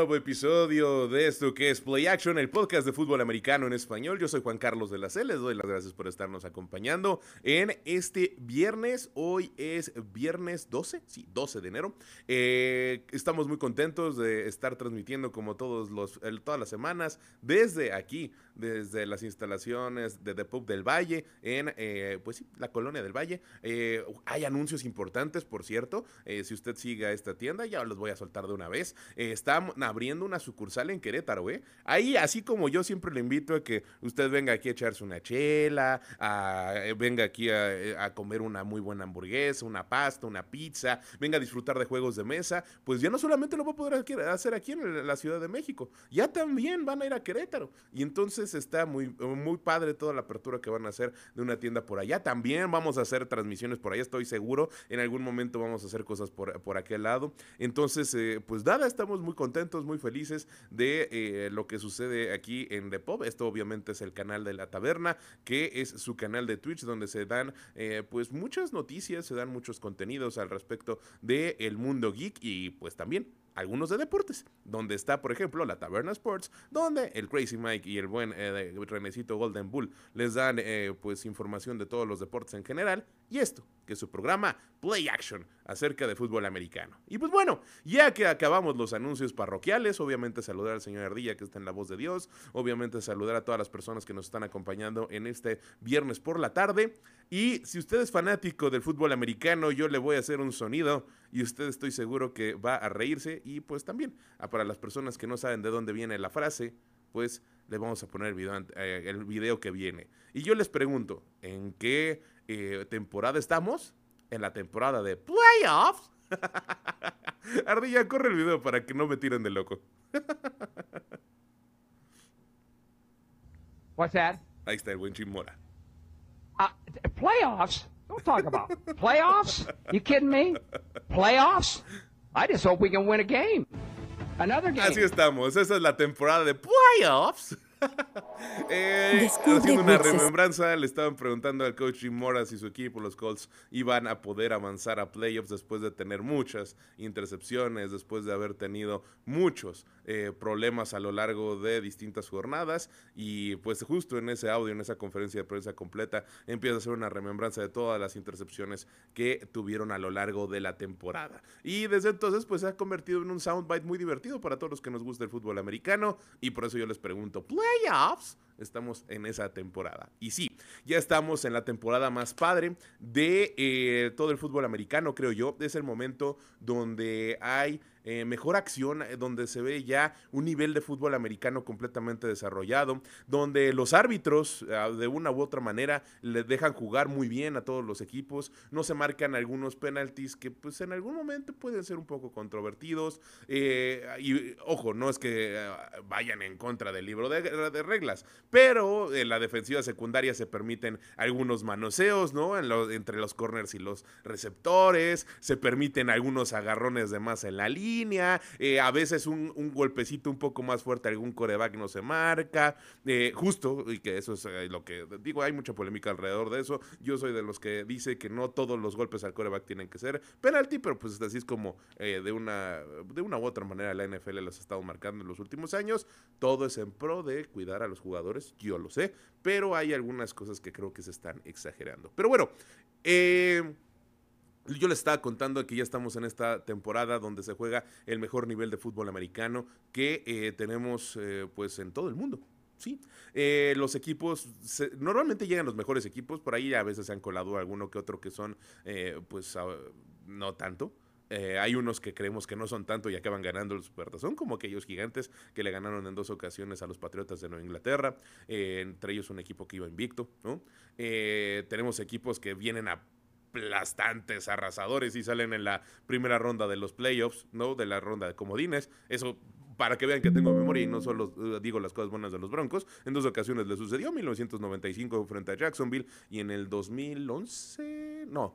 Nuevo episodio de esto que es Play Action, el podcast de fútbol americano en español. Yo soy Juan Carlos de la C, les doy las gracias por estarnos acompañando en este viernes. Hoy es viernes 12, sí, 12 de enero. Eh, estamos muy contentos de estar transmitiendo como todos los, todas las semanas desde aquí, desde las instalaciones de The Pub del Valle, en eh, pues sí, la colonia del Valle. Eh, hay anuncios importantes, por cierto. si usted sigue a esta tienda, ya los voy a soltar de una vez. Eh, está abriendo una sucursal en Querétaro, ¿eh? Ahí, así como yo siempre le invito a que usted venga aquí a echarse una chela, eh, venga aquí eh, a, comer una muy buena hamburguesa, una pasta, una pizza, venga a disfrutar de juegos de mesa, pues ya no solamente lo va a poder hacer aquí en la Ciudad de México, ya también van a ir a Querétaro. Y entonces está muy, muy padre toda la apertura que van a hacer de una tienda por allá. También vamos a hacer transmisiones por allá, estoy seguro. En algún momento vamos a hacer cosas por, por aquel lado. Entonces, pues dada esta estamos muy contentos, muy felices de eh, lo que sucede aquí en The Pop. Esto obviamente es el canal de la taberna, que es su canal de Twitch, donde se dan eh, pues muchas noticias, se dan muchos contenidos al respecto del el mundo geek y pues también algunos de deportes, donde está, por ejemplo, la Taberna Sports, donde el Crazy Mike y el buen eh, Renecito Golden Bull les dan eh, pues información de todos los deportes en general, y esto, que es su programa Play Action acerca de fútbol americano. Y pues bueno, ya que acabamos los anuncios parroquiales, obviamente saludar al señor Ardilla que está en la voz de Dios, obviamente saludar a todas las personas que nos están acompañando en este viernes por la tarde, y si usted es fanático del fútbol americano, yo le voy a hacer un sonido y usted estoy seguro que va a reírse y pues también ah, para las personas que no saben de dónde viene la frase, pues le vamos a poner el video, eh, el video que viene. Y yo les pregunto, ¿en qué eh, temporada estamos? En la temporada de playoffs. Ardilla, corre el video para que no me tiren de loco. What's that? Ahí está el buen Chimora. Uh, playoffs? Don't talk about playoffs. You kidding me? Playoffs? I just hope we can win a game. Another game. Así estamos. Esa es la temporada de playoffs. Eh, haciendo una remembranza, le estaban preguntando al coach Jim Mora si su equipo, los Colts, iban a poder avanzar a playoffs después de tener muchas intercepciones, después de haber tenido muchos eh, problemas a lo largo de distintas jornadas. Y pues justo en ese audio, en esa conferencia de prensa completa, empieza a hacer una remembranza de todas las intercepciones que tuvieron a lo largo de la temporada. Y desde entonces, pues se ha convertido en un soundbite muy divertido para todos los que nos gusta el fútbol americano. Y por eso yo les pregunto, ¿play? Estamos en esa temporada. Y sí, ya estamos en la temporada más padre de eh, todo el fútbol americano, creo yo. Es el momento donde hay eh, mejor acción, eh, donde se ve ya un nivel de fútbol americano completamente desarrollado, donde los árbitros ah, de una u otra manera le dejan jugar muy bien a todos los equipos, no se marcan algunos penaltis que pues en algún momento pueden ser un poco controvertidos eh, y ojo, no es que ah, vayan en contra del libro de, reglas, pero en la defensiva secundaria se permiten algunos manoseos, ¿no? entre los corners y los receptores, se permiten algunos agarrones de más en la línea, eh, a veces un, golpecito un poco más fuerte, algún coreback no se marca, eh, justo, y que eso es eh, lo que digo, hay mucha polémica alrededor de eso, yo soy de los que dice que no todos los golpes al coreback tienen que ser penalti, pero pues así es como de, una, de una u otra manera la NFL los ha estado marcando en los últimos años, todo es en pro de cuidar a los jugadores, yo lo sé, pero hay algunas cosas que creo que se están exagerando. Pero bueno, eh... Yo les estaba contando que ya estamos en esta temporada donde se juega el mejor nivel de fútbol americano que eh, tenemos eh, pues en todo el mundo. Sí, eh, los equipos, normalmente llegan los mejores equipos, por ahí a veces se han colado alguno que otro que son, pues, no tanto. hay unos que creemos que no son tanto y acaban ganando el Supertazón, como aquellos gigantes que le ganaron en dos ocasiones a los Patriotas de Nueva Inglaterra, entre ellos un equipo que iba invicto. ¿no? tenemos equipos que vienen a aplastantes, arrasadores y salen en la primera ronda de los playoffs, ¿no? De la ronda de comodines. Eso para que vean que tengo memoria y no solo uh, digo las cosas buenas de los Broncos. En dos ocasiones le sucedió, 1995 frente a Jacksonville y en el 2011, no,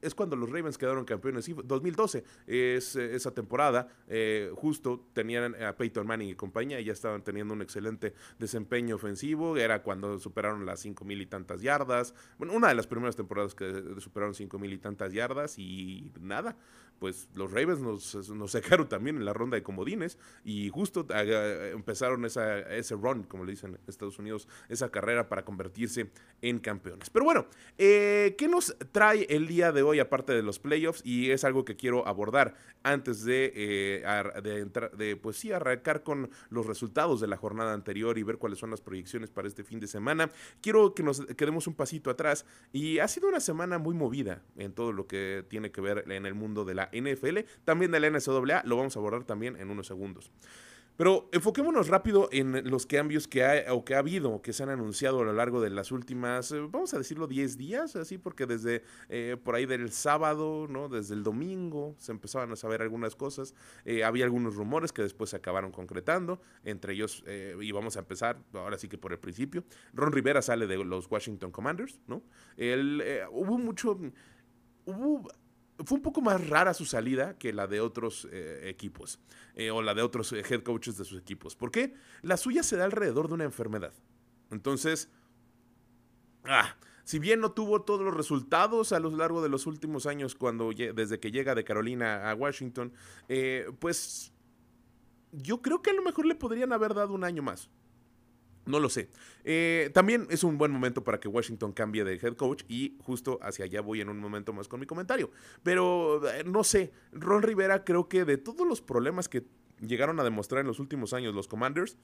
es cuando los Ravens quedaron campeones. 2012 es eh, esa temporada. Eh, justo tenían a Peyton Manning y compañía y ya estaban teniendo un excelente desempeño ofensivo. Era cuando superaron las cinco mil y tantas yardas. Bueno, una de las primeras temporadas que superaron cinco mil y tantas yardas y nada. Pues los Ravens nos, nos sacaron también en la ronda de comodines y justo eh, empezaron esa, ese run, como le dicen en Estados Unidos, esa carrera para convertirse en campeones. Pero bueno, ¿qué nos trae el día de hoy, aparte de los playoffs, y es algo que quiero abordar antes de, eh, de, entrar, de pues sí, arrancar con los resultados de la jornada anterior y ver cuáles son las proyecciones para este fin de semana. Quiero que nos quedemos un pasito atrás y ha sido una semana muy movida en todo lo que tiene que ver en el mundo de la NFL, también de la NCAA, lo vamos a abordar también en unos segundos. Pero enfoquémonos rápido en los cambios que ha, o que ha habido, que se han anunciado a lo largo de las últimas, eh, vamos a decirlo, 10 días, así, porque desde eh, por ahí del sábado, ¿no? Desde el domingo se empezaban a saber algunas cosas. Eh, había algunos rumores que después se acabaron concretando, entre ellos, y vamos a empezar, ahora sí que por el principio, Ron Rivera sale de los Washington Commanders, ¿no? Él, hubo mucho... Hubo fue un poco más rara su salida que la de otros eh, equipos eh, o la de otros eh, head coaches de sus equipos. ¿Por qué? La suya se da alrededor de una enfermedad. Entonces, ah, si bien no tuvo todos los resultados a lo largo de los últimos años cuando desde que llega de Carolina a Washington, pues yo creo que a lo mejor le podrían haber dado un año más. No lo sé. Eh, también es un buen momento para que Washington cambie de head coach y justo hacia allá voy en un momento más con mi comentario. Pero eh, no sé, Ron Rivera creo que de todos los problemas que llegaron a demostrar en los últimos años los Commanders,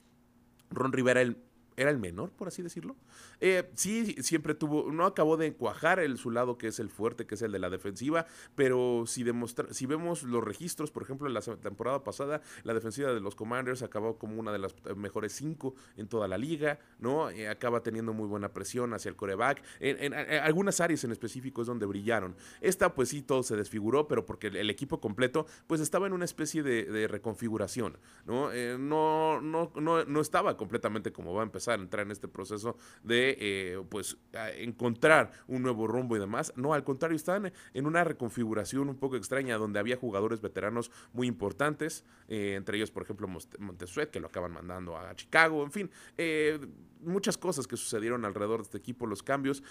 Ron Rivera el era el menor, por así decirlo. Eh, sí, siempre tuvo, no acabó de cuajar el, su lado, que es el fuerte, que es el de la defensiva, pero si, demostra, si vemos los registros, por ejemplo, en la temporada pasada, la defensiva de los Commanders acabó como una de las mejores cinco en toda la liga, ¿no? Eh, acaba teniendo muy buena presión hacia el coreback. En, algunas áreas en específico es donde brillaron. Esta, pues sí, todo se desfiguró, pero porque el, equipo completo, pues estaba en una especie de, reconfiguración, ¿no? Eh, no, no, no, no estaba completamente como va a empezar a entrar en este proceso de eh, pues encontrar un nuevo rumbo y demás. No, al contrario, están en una reconfiguración un poco extraña donde había jugadores veteranos muy importantes, eh, entre ellos, por ejemplo, Montesuet, que lo acaban mandando a Chicago, en fin, eh, muchas cosas que sucedieron alrededor de este equipo, los cambios.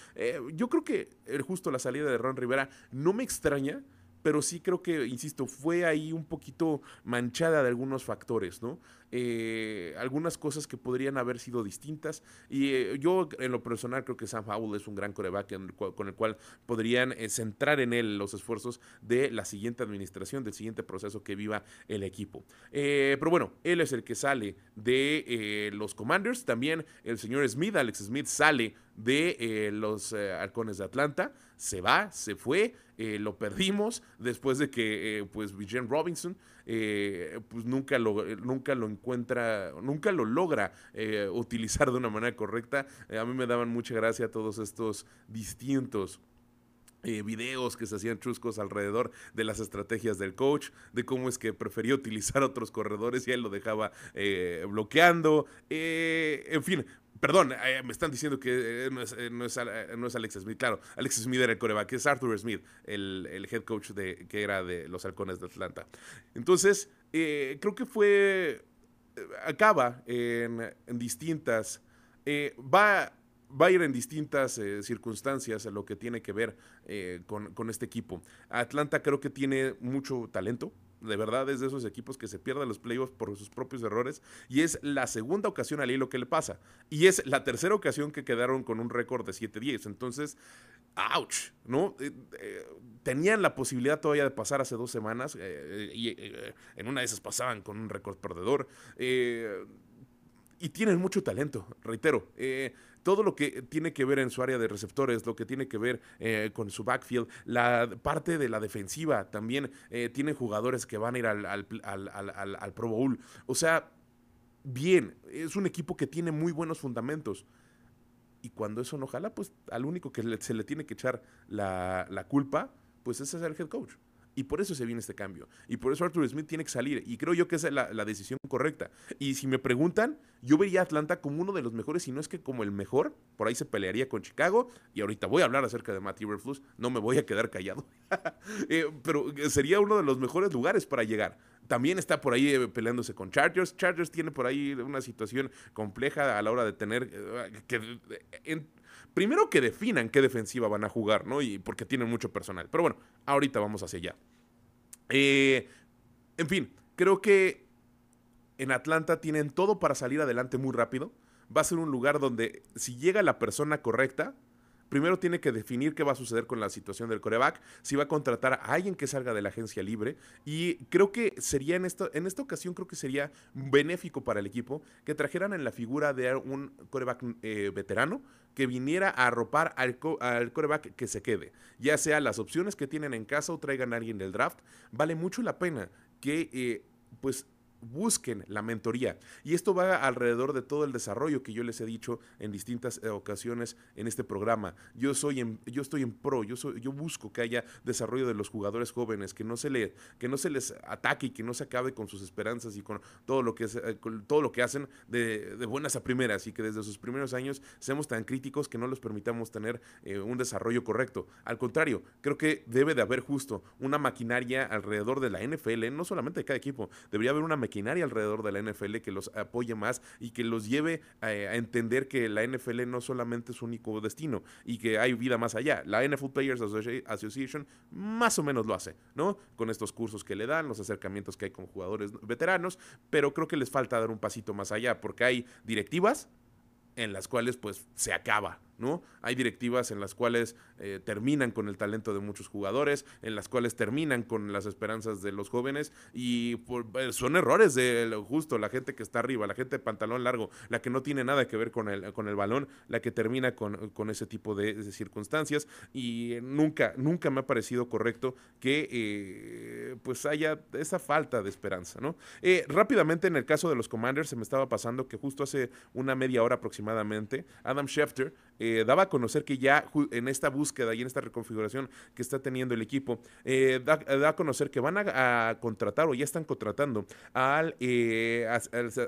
yo creo que justo la salida de Ron Rivera no me extraña pero sí creo que, insisto, fue ahí un poquito manchada de algunos factores, ¿no? Eh, algunas cosas que podrían haber sido distintas. Y eh, yo, en lo personal, creo que Sam Howell es un gran coreback con el cual podrían eh, centrar en él los esfuerzos de la siguiente administración, del siguiente proceso que viva el equipo. pero bueno, él es el que sale de los Commanders. También el señor Smith, Alex Smith, sale de los Halcones de Atlanta. Se va, se fue, lo perdimos después de que pues Vivian Robinson eh, pues nunca lo, nunca lo encuentra, nunca lo logra eh, utilizar de una manera correcta. Eh, a mí me daban mucha gracia todos estos distintos videos que se hacían chuscos alrededor de las estrategias del coach, de cómo es que prefería utilizar otros corredores y él lo dejaba bloqueando, en fin, Perdón, eh, me están diciendo que eh, no, es, eh, no, es, Alex Smith. Claro, Alex Smith era el coreback, es Arthur Smith, el, head coach de, que era de los halcones de Atlanta. Entonces, creo que fue. Acaba en, distintas. va, va a ir en distintas circunstancias lo que tiene que ver con, con este equipo. Atlanta creo que tiene mucho talento de verdad es de esos equipos que se pierden los playoffs por sus propios errores y es la segunda ocasión al hilo que le pasa y es la tercera ocasión que quedaron con un récord de 7-10 entonces ouch no eh, eh, tenían la posibilidad todavía de pasar hace dos semanas eh, y en una de esas pasaban con un récord perdedor y tienen mucho talento reitero todo lo que tiene que ver en su área de receptores, lo que tiene que ver eh, con su backfield, la parte de la defensiva también eh, tiene jugadores que van a ir al, Pro Bowl. O sea, bien, es un equipo que tiene muy buenos fundamentos. Y cuando eso no jala, pues al único que se le tiene que echar la, culpa, pues ese es el head coach. Y por eso se viene este cambio. Y por eso Arthur Smith tiene que salir. Y creo yo que esa es la, decisión correcta. Y si me preguntan, yo vería a Atlanta como uno de los mejores, si no es que como el mejor. Por ahí se pelearía con Chicago. Y ahorita voy a hablar acerca de Matt Eberflus. No me voy a quedar callado. Eh, pero sería uno de los mejores lugares para llegar. También está por ahí eh, peleándose con Chargers. Chargers tiene por ahí una situación compleja a la hora de tener eh, que primero que definan qué defensiva van a jugar, ¿no? Y porque tienen mucho personal. Pero bueno, ahorita vamos hacia allá. Eh, en fin, creo que en Atlanta tienen todo para salir adelante muy rápido. Va a ser un lugar donde si llega la persona correcta, primero tiene que definir qué va a suceder con la situación del coreback, si va a contratar a alguien que salga de la agencia libre. Y creo que sería en esta, en esta ocasión, creo que sería benéfico para el equipo que trajeran en la figura de un coreback eh, veterano que viniera a arropar al, al, coreback que se quede. Ya sea las opciones que tienen en casa o traigan a alguien del draft, vale mucho la pena que eh, pues busquen la mentoría. Y esto va alrededor de todo el desarrollo que yo les he dicho en distintas eh, ocasiones en este programa. Yo soy en, yo estoy en pro, yo soy, yo busco que haya desarrollo de los jugadores jóvenes, que no se le, que no se les ataque y que no se acabe con sus esperanzas y con todo lo que eh, todo lo que hacen de, buenas a primeras y que desde sus primeros años seamos tan críticos que no les permitamos tener eh, un desarrollo correcto. Al contrario, creo que debe de haber justo una maquinaria alrededor de la NFL, no solamente de cada equipo, debería haber una maquinaria alrededor de la NFL que los apoye más y que los lleve a, entender que la NFL no solamente es su único destino y que hay vida más allá. La NFL Players Association más o menos lo hace, ¿no? Con estos cursos que le dan, los acercamientos que hay con jugadores veteranos, pero creo que les falta dar un pasito más allá porque hay directivas en las cuales pues se acaba ¿no? Hay directivas en las cuales eh, terminan con el talento de muchos jugadores, en las cuales terminan con las esperanzas de los jóvenes y eh, son errores de justo la gente que está arriba, la gente de pantalón largo, la que no tiene nada que ver con el, con el balón, la que termina con, ese tipo de, circunstancias y nunca, nunca me ha parecido correcto que eh, pues haya esa falta de esperanza, rápidamente en el caso de los Commanders se me estaba pasando que justo hace una media hora aproximadamente, Adam Schefter eh, daba a conocer que ya en esta búsqueda y en esta reconfiguración que está teniendo el equipo, eh, da, a conocer que van a, contratar o ya están contratando al, eh,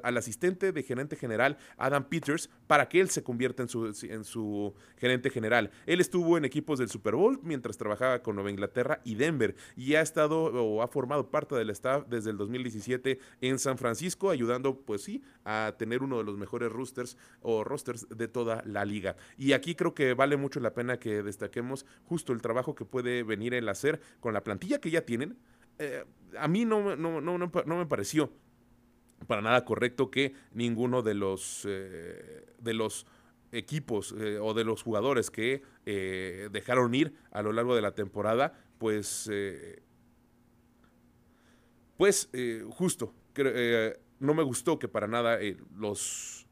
al, asistente de gerente general, Adam Peters, para que él se convierta en su, en su gerente general. Él estuvo en equipos del Super Bowl mientras trabajaba con Nueva Inglaterra y Denver y ha estado o ha formado parte del staff desde el 2017 en San Francisco, ayudando, pues sí, a tener uno de los mejores rosters o rosters de toda la liga. Y aquí creo que vale mucho la pena que destaquemos justo el trabajo que puede venir el hacer con la plantilla que ya tienen. Eh, a mí no, no, no, no, me pareció para nada correcto que ninguno de los, eh, de los equipos eh, o de los jugadores que dejaron ir a lo largo de la temporada, pues, pues justo, no me gustó que para nada los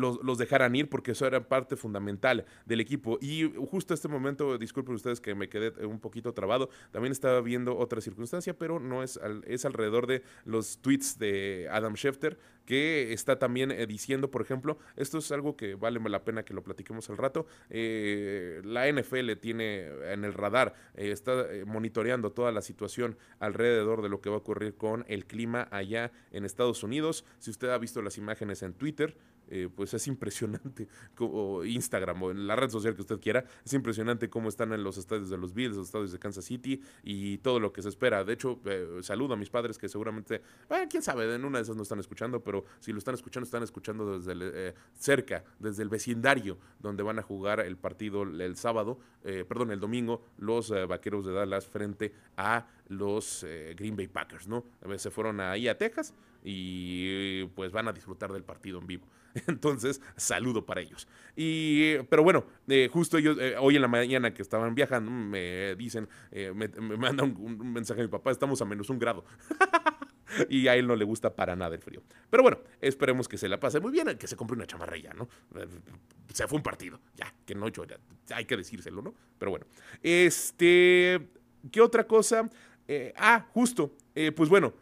los, dejaran ir porque eso era parte fundamental del equipo. Y justo este momento, disculpen ustedes que me quedé un poquito trabado, también estaba viendo otra circunstancia, pero no es, es alrededor de los tweets de Adam Schefter, que está también eh, diciendo, por ejemplo, esto es algo que vale la pena que lo platiquemos al rato, eh, la NFL tiene en el radar, eh, está monitoreando toda la situación alrededor de lo que va a ocurrir con el clima allá en Estados Unidos. Si usted ha visto las imágenes en Twitter, eh, pues es impresionante, o Instagram o en la red social que usted quiera, es impresionante cómo están en los estadios de los Bills, los estadios de Kansas City y todo lo que se espera. De hecho, eh, saludo a mis padres que seguramente, bueno, quién sabe, en una de esas no están escuchando, pero si lo están escuchando, están escuchando desde eh, cerca, desde el vecindario donde van a jugar el partido el sábado, perdón, el domingo, los Vaqueros de Dallas frente a los Green Bay Packers, ¿no? Se fueron ahí a Texas y pues van a disfrutar del partido en vivo. Entonces, saludo para ellos. Y, pero bueno, eh, justo ellos, eh, hoy en la mañana que estaban viajando, me dicen, eh, me, mandan un, mensaje a mi papá, estamos a menos un grado. y a él no le gusta para nada el frío. Pero bueno, esperemos que se la pase muy bien, que se compre una chamarrilla, ¿no? Se fue un partido, ya, que no llora, hay que decírselo, ¿no? Pero bueno, este, ¿qué otra cosa? ah, justo, pues bueno,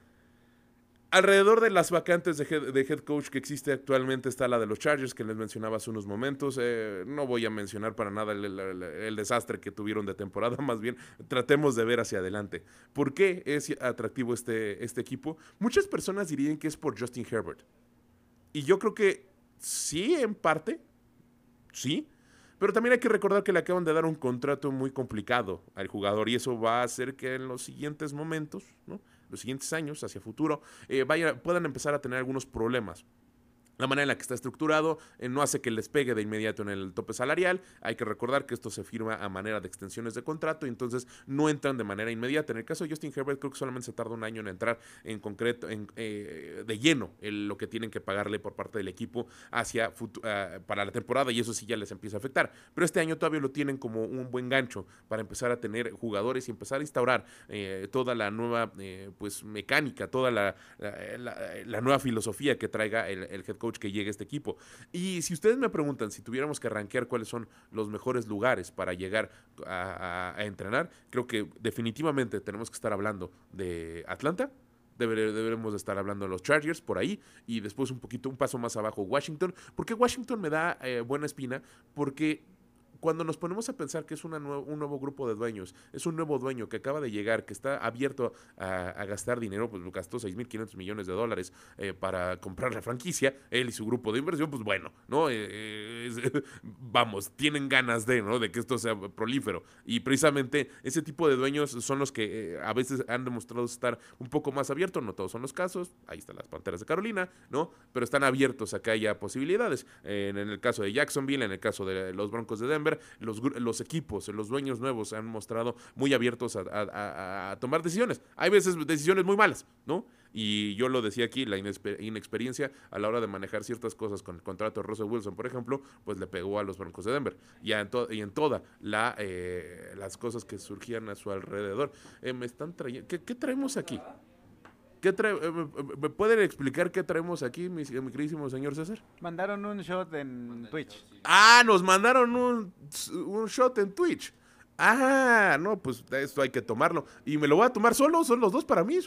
Alrededor de las vacantes de head, coach que existe actualmente está la de los Chargers, que les mencionaba hace unos momentos. Eh, no voy a mencionar para nada el, desastre que tuvieron de temporada, más bien tratemos de ver hacia adelante. ¿Por qué es atractivo este, este equipo? Muchas personas dirían que es por Justin Herbert. Y yo creo que sí, en parte, sí. Pero también hay que recordar que le acaban de dar un contrato muy complicado al jugador y eso va a hacer que en los siguientes momentos, ¿no? Los siguientes años, hacia futuro, eh, puedan empezar a tener algunos problemas. La manera en la que está estructurado eh, no hace que les pegue de inmediato en el tope salarial. Hay que recordar que esto se firma a manera de extensiones de contrato y entonces no entran de manera inmediata. En el caso de Justin Herbert, creo que solamente se tarda un año en entrar en concreto, en, eh, de lleno, en lo que tienen que pagarle por parte del equipo hacia ah, para la temporada y eso sí ya les empieza a afectar. Pero este año todavía lo tienen como un buen gancho para empezar a tener jugadores y empezar a instaurar eh, toda la nueva pues mecánica, toda la, la, nueva filosofía que traiga el, el head coach que llegue este equipo. Y si ustedes me preguntan si tuviéramos que rankear cuáles son los mejores lugares para llegar a, entrenar, creo que definitivamente tenemos que estar hablando de Atlanta, deberemos estar hablando de los Chargers por ahí y después un poquito, un paso más abajo Washington. porque Washington me da eh, buena espina? Porque cuando nos ponemos a pensar que es una un nuevo grupo de dueños, es un nuevo dueño que acaba de llegar, que está abierto a, gastar dinero, pues gastó 6.500 millones de dólares eh, para comprar la franquicia, él y su grupo de inversión, pues bueno, ¿no? Eh, eh, vamos, tienen ganas de, ¿no? De que esto sea prolífero. Y precisamente ese tipo de dueños son los que a veces han demostrado estar un poco más abiertos, no todos son los casos, ahí están las Panteras de Carolina, ¿no? Pero están abiertos a que haya posibilidades. en el caso de Jacksonville, en el caso de los Broncos de Denver, los, equipos, los dueños nuevos se han mostrado muy abiertos a, tomar decisiones. Hay veces decisiones muy malas, ¿no? Y yo lo decía aquí, la inexperiencia a la hora de manejar ciertas cosas con el contrato de Russell Wilson, por ejemplo, pues le pegó a los Broncos de Denver. Y en, y en todas la, eh, las cosas que surgían a su alrededor. Eh, me están trayendo... ¿Qué, ¿Qué traemos aquí? ¿Qué eh, ¿Me pueden explicar qué traemos aquí, mi, queridísimo señor César? Mandaron un shot en Twitch. Ah, nos mandaron un, un shot en Twitch. Ah, no, pues esto hay que tomarlo. ¿Y me lo voy a tomar solo? ¿Son los dos para mí?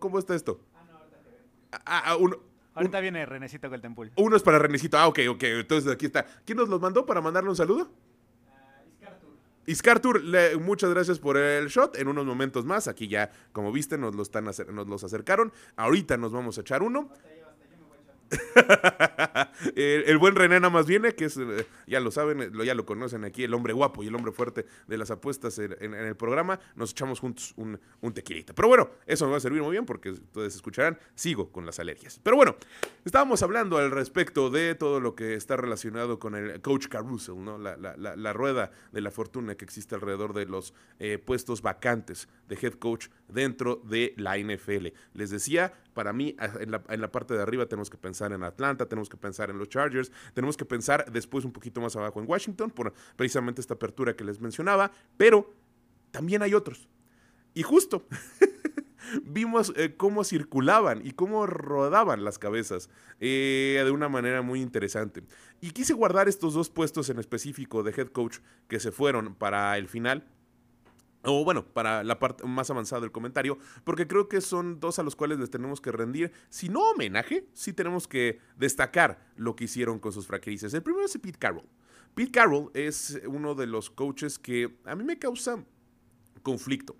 ¿Cómo está esto? Ah, no, ahorita ah, ah, uno, Ahorita viene Renecito con el tempul. Uno es para Renecito. Ah, ok, ok. Entonces aquí está. ¿Quién nos los mandó para mandarle un saludo? Iscartur, muchas gracias por el shot. En unos momentos más, aquí ya, como viste, nos, lo están, nos los acercaron. Ahorita nos vamos a echar uno. el, buen René nada más viene, que es, eh, ya lo saben, eh, ya lo conocen aquí, el hombre guapo y el hombre fuerte de las apuestas en, el programa. Nos echamos juntos un, un, tequilita. Pero bueno, eso me va a servir muy bien porque ustedes escucharán, sigo con las alergias. Pero bueno, estábamos hablando al respecto de todo lo que está relacionado con el coach Carousel, ¿no? la, rueda de la fortuna que existe alrededor de los eh, puestos vacantes de head coach dentro de la NFL. Les decía, para mí, en la, en la parte de arriba tenemos que pensar en Atlanta, tenemos que pensar en los Chargers, tenemos que pensar después un poquito más abajo en Washington por precisamente esta apertura que les mencionaba, pero también hay otros. Y justo vimos eh, cómo circulaban y cómo rodaban las cabezas eh, de una manera muy interesante. Y quise guardar estos dos puestos en específico de head coach que se fueron para el final o bueno, para la parte más avanzada del comentario, porque creo que son dos a los cuales les tenemos que rendir, si no homenaje, sí tenemos que destacar lo que hicieron con sus franquicias. El primero es Pete Carroll. Pete Carroll es uno de los coaches que a mí me causa conflicto.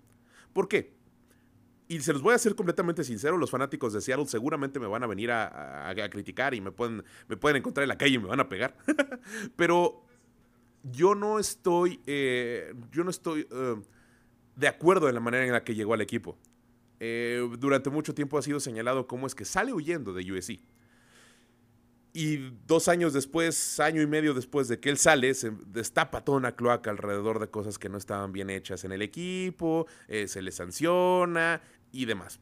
¿Por qué? Y se los voy a ser completamente sincero, los fanáticos de Seattle seguramente me van a venir a, criticar y me pueden, me pueden encontrar en la calle y me van a pegar. Pero yo no estoy, eh, yo no estoy... Eh, de acuerdo en la manera en la que llegó al equipo. Eh, durante mucho tiempo ha sido señalado como es que sale huyendo de USC. Y dos años después, año y medio después de que él sale, se destapa toda una cloaca alrededor de cosas que no estaban bien hechas en el equipo, eh, se le sanciona y demás.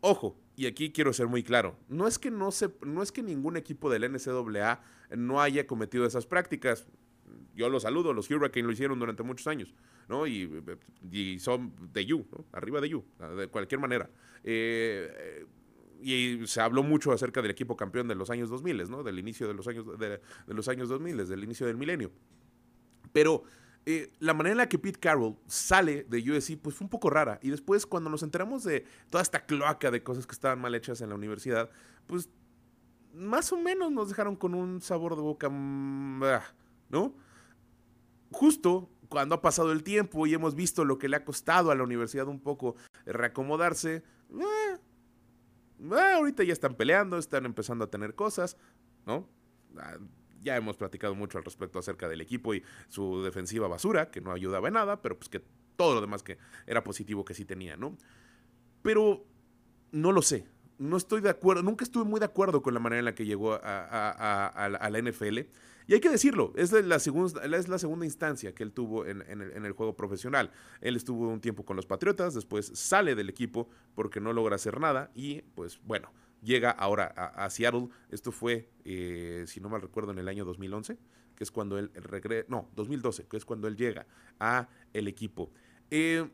Ojo, y aquí quiero ser muy claro, no es que no se, no es que ningún equipo del NCAA no haya cometido esas prácticas yo los saludo, los Hurricanes lo hicieron durante muchos años, ¿no? Y, son de You, ¿no? Arriba de You, de cualquier manera. Eh, y se habló mucho acerca del equipo campeón de los años 2000, ¿no? Del inicio de los años, de, los años 2000, desde el inicio del milenio. Pero eh, la manera en la que Pete Carroll sale de USC pues fue un poco rara. Y después cuando nos enteramos de toda esta cloaca de cosas que estaban mal hechas en la universidad, pues más o menos nos dejaron con un sabor de boca, mm, ¿no? Justo cuando ha pasado el tiempo y hemos visto lo que le ha costado a la universidad un poco reacomodarse, eh, eh, ahorita ya están peleando, están empezando a tener cosas, ¿no? Ah, ya hemos platicado mucho al respecto acerca del equipo y su defensiva basura, que no ayudaba en nada, pero pues que todo lo demás que era positivo que sí tenía, ¿no? Pero no lo sé. No estoy de acuerdo, nunca estuve muy de acuerdo con la manera en la que llegó a, la NFL. Y hay que decirlo, es la, segunda, es la segunda instancia que él tuvo en, el, juego profesional. Él estuvo un tiempo con los Patriotas, después sale del equipo porque no logra hacer nada y pues bueno, llega ahora a, Seattle. Esto fue, eh, si no mal recuerdo, en el año 2011, que es cuando él, regresa, no, 2012, que es cuando él llega a el equipo. Eh,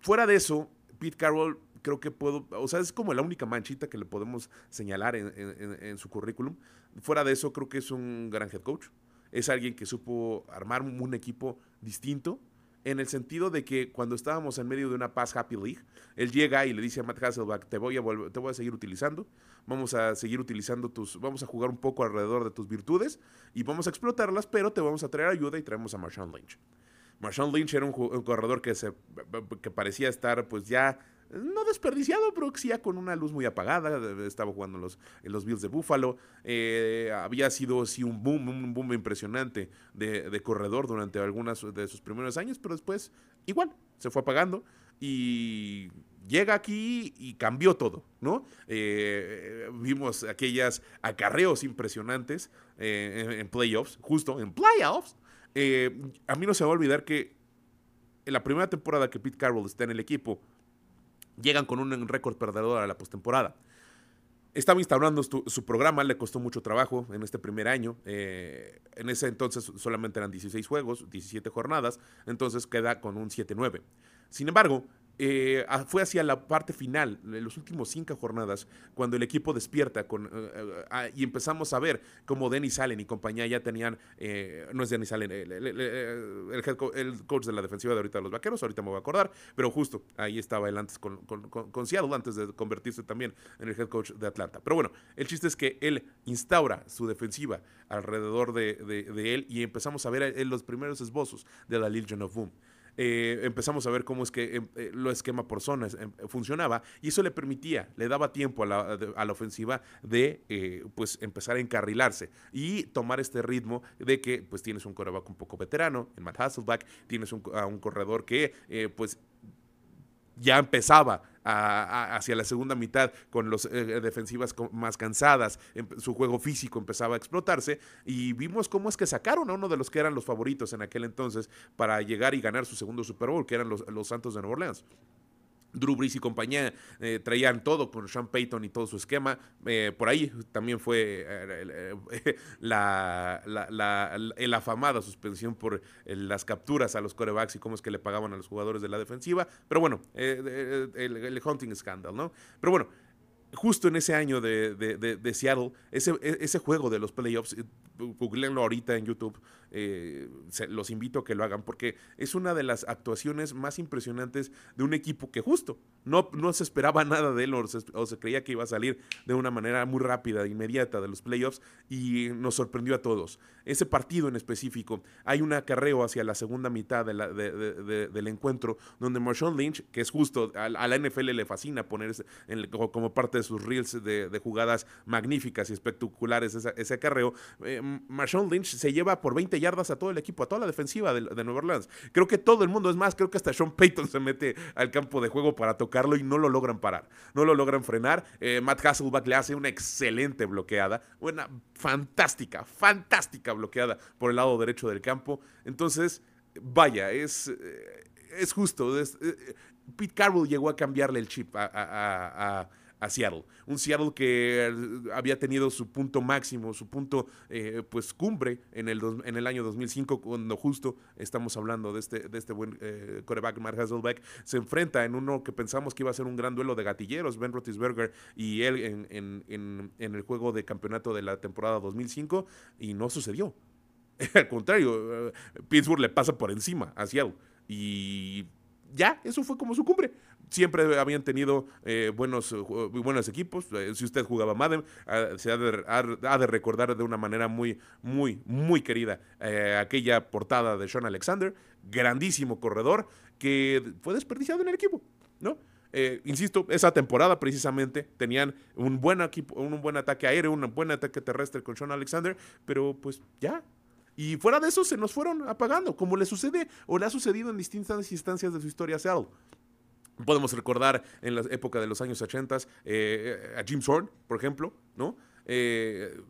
fuera de eso, Pete Carroll creo que puedo, o sea, es como la única manchita que le podemos señalar en, su currículum. Fuera de eso, creo que es un gran head coach. Es alguien que supo armar un equipo distinto, en el sentido de que cuando estábamos en medio de una Pass Happy League, él llega y le dice a Matt Hasselback, te voy a, te voy a seguir utilizando, vamos a seguir utilizando tus, vamos a jugar un poco alrededor de tus virtudes y vamos a explotarlas, pero te vamos a traer ayuda y traemos a Marshawn Lynch. Marshawn Lynch era un, corredor que, se, que parecía estar pues ya no desperdiciado, pero ya con una luz muy apagada. Estaba jugando los, los Bills de Buffalo. Eh, había sido sí un boom, un boom impresionante de, corredor durante algunos de sus primeros años, pero después igual se fue apagando y llega aquí y cambió todo, ¿no? Eh, vimos aquellas acarreos impresionantes eh, en, playoffs, justo en playoffs. a mí no se va a olvidar que en la primera temporada que Pete Carroll está en el equipo, llegan con un récord perdedor a la postemporada. Estaba instaurando su, programa, le costó mucho trabajo en este primer año. Eh, en ese entonces solamente eran 16 juegos, 17 jornadas, entonces queda con un 7-9. Sin embargo, eh, fue hacia la parte final, en los últimos cinco jornadas, cuando el equipo despierta con, eh, eh, y empezamos a ver cómo Dennis Allen y compañía ya tenían, no es Dennis Allen, el, coach de la defensiva de ahorita de los vaqueros, ahorita me voy a acordar, pero justo ahí estaba él antes con, con, Seattle, antes de convertirse también en el head coach de Atlanta. Pero bueno, el chiste es que él instaura su defensiva alrededor de, él y empezamos a ver en los primeros esbozos de la Legion of Boom. Eh, empezamos a ver cómo es que em, eh, lo esquema por zonas em, funcionaba y eso le permitía, le daba tiempo a la, ofensiva de eh, pues empezar a encarrilarse y tomar este ritmo de que pues tienes un coreback un poco veterano en Matt Hasselback, tienes un, a un corredor que pues ya empezaba hacia la segunda mitad con las eh, defensivas más cansadas, su juego físico empezaba a explotarse y vimos cómo es que sacaron a uno de los que eran los favoritos en aquel entonces para llegar y ganar su segundo Super Bowl, que eran los, los Santos de Nueva Orleans. Drew Brees y compañía eh, traían todo con Sean Payton y todo su esquema. Eh, por ahí también fue eh, la, afamada suspensión por las capturas a los corebacks y cómo es que le pagaban a los jugadores de la defensiva. Pero bueno, el, hunting scandal, ¿no? Pero bueno, justo en ese año de, de, Seattle, ese, e, ese, juego de los playoffs, googleenlo ahorita en YouTube, eh, los invito a que lo hagan porque es una de las actuaciones más impresionantes de un equipo que justo no, no se esperaba nada de él o se, creía que iba a salir de una manera muy rápida, inmediata de los playoffs y nos sorprendió a todos. Ese partido en específico, hay un acarreo hacia la segunda mitad del encuentro donde Marshawn Lynch, que es justo, a, la NFL le fascina ponerse como parte de sus reels de, jugadas magníficas y espectaculares ese, acarreo, eh, Marshawn Lynch se lleva por 20 yardas a todo el equipo, a toda la defensiva de, de Nueva Orleans. Creo que todo el mundo, es más, creo que hasta Sean Payton se mete al campo de juego para tocarlo y no lo logran parar, no lo logran frenar. Eh, Matt Hasselback le hace una excelente bloqueada, una fantástica, fantástica bloqueada por el lado derecho del campo. Entonces, vaya, es, eh, es justo. Pete Carroll llegó a cambiarle el chip a Seattle. Un Seattle que eh, había tenido su punto máximo, su punto eh, pues cumbre en el, en el año 2005, cuando justo estamos hablando de este, de este buen eh, coreback, Mark Hasselbeck, se enfrenta en uno que pensamos que iba a ser un gran duelo de gatilleros, Ben Roethlisberger y él en, en, en, en el juego de campeonato de la temporada 2005, y no sucedió Al contrario, eh, Pittsburgh le pasa por encima a Seattle. Y ya, eso fue como su cumbre. Siempre habían tenido eh, buenos, buenos equipos. si usted jugaba Madden, se ha de, recordar de una manera muy, muy, muy querida aquella portada de Sean Alexander, grandísimo corredor que fue desperdiciado en el equipo, ¿no? Eh, insisto, esa temporada precisamente tenían un buen equipo, un buen ataque aéreo, un buen ataque terrestre con Sean Alexander, pero pues ya. Y fuera de eso se nos fueron apagando, como le sucede o le ha sucedido en distintas instancias de su historia a Seattle. Podemos recordar en la época de los años 80 eh, a Jim Zorn, por ejemplo, ¿no? Eh,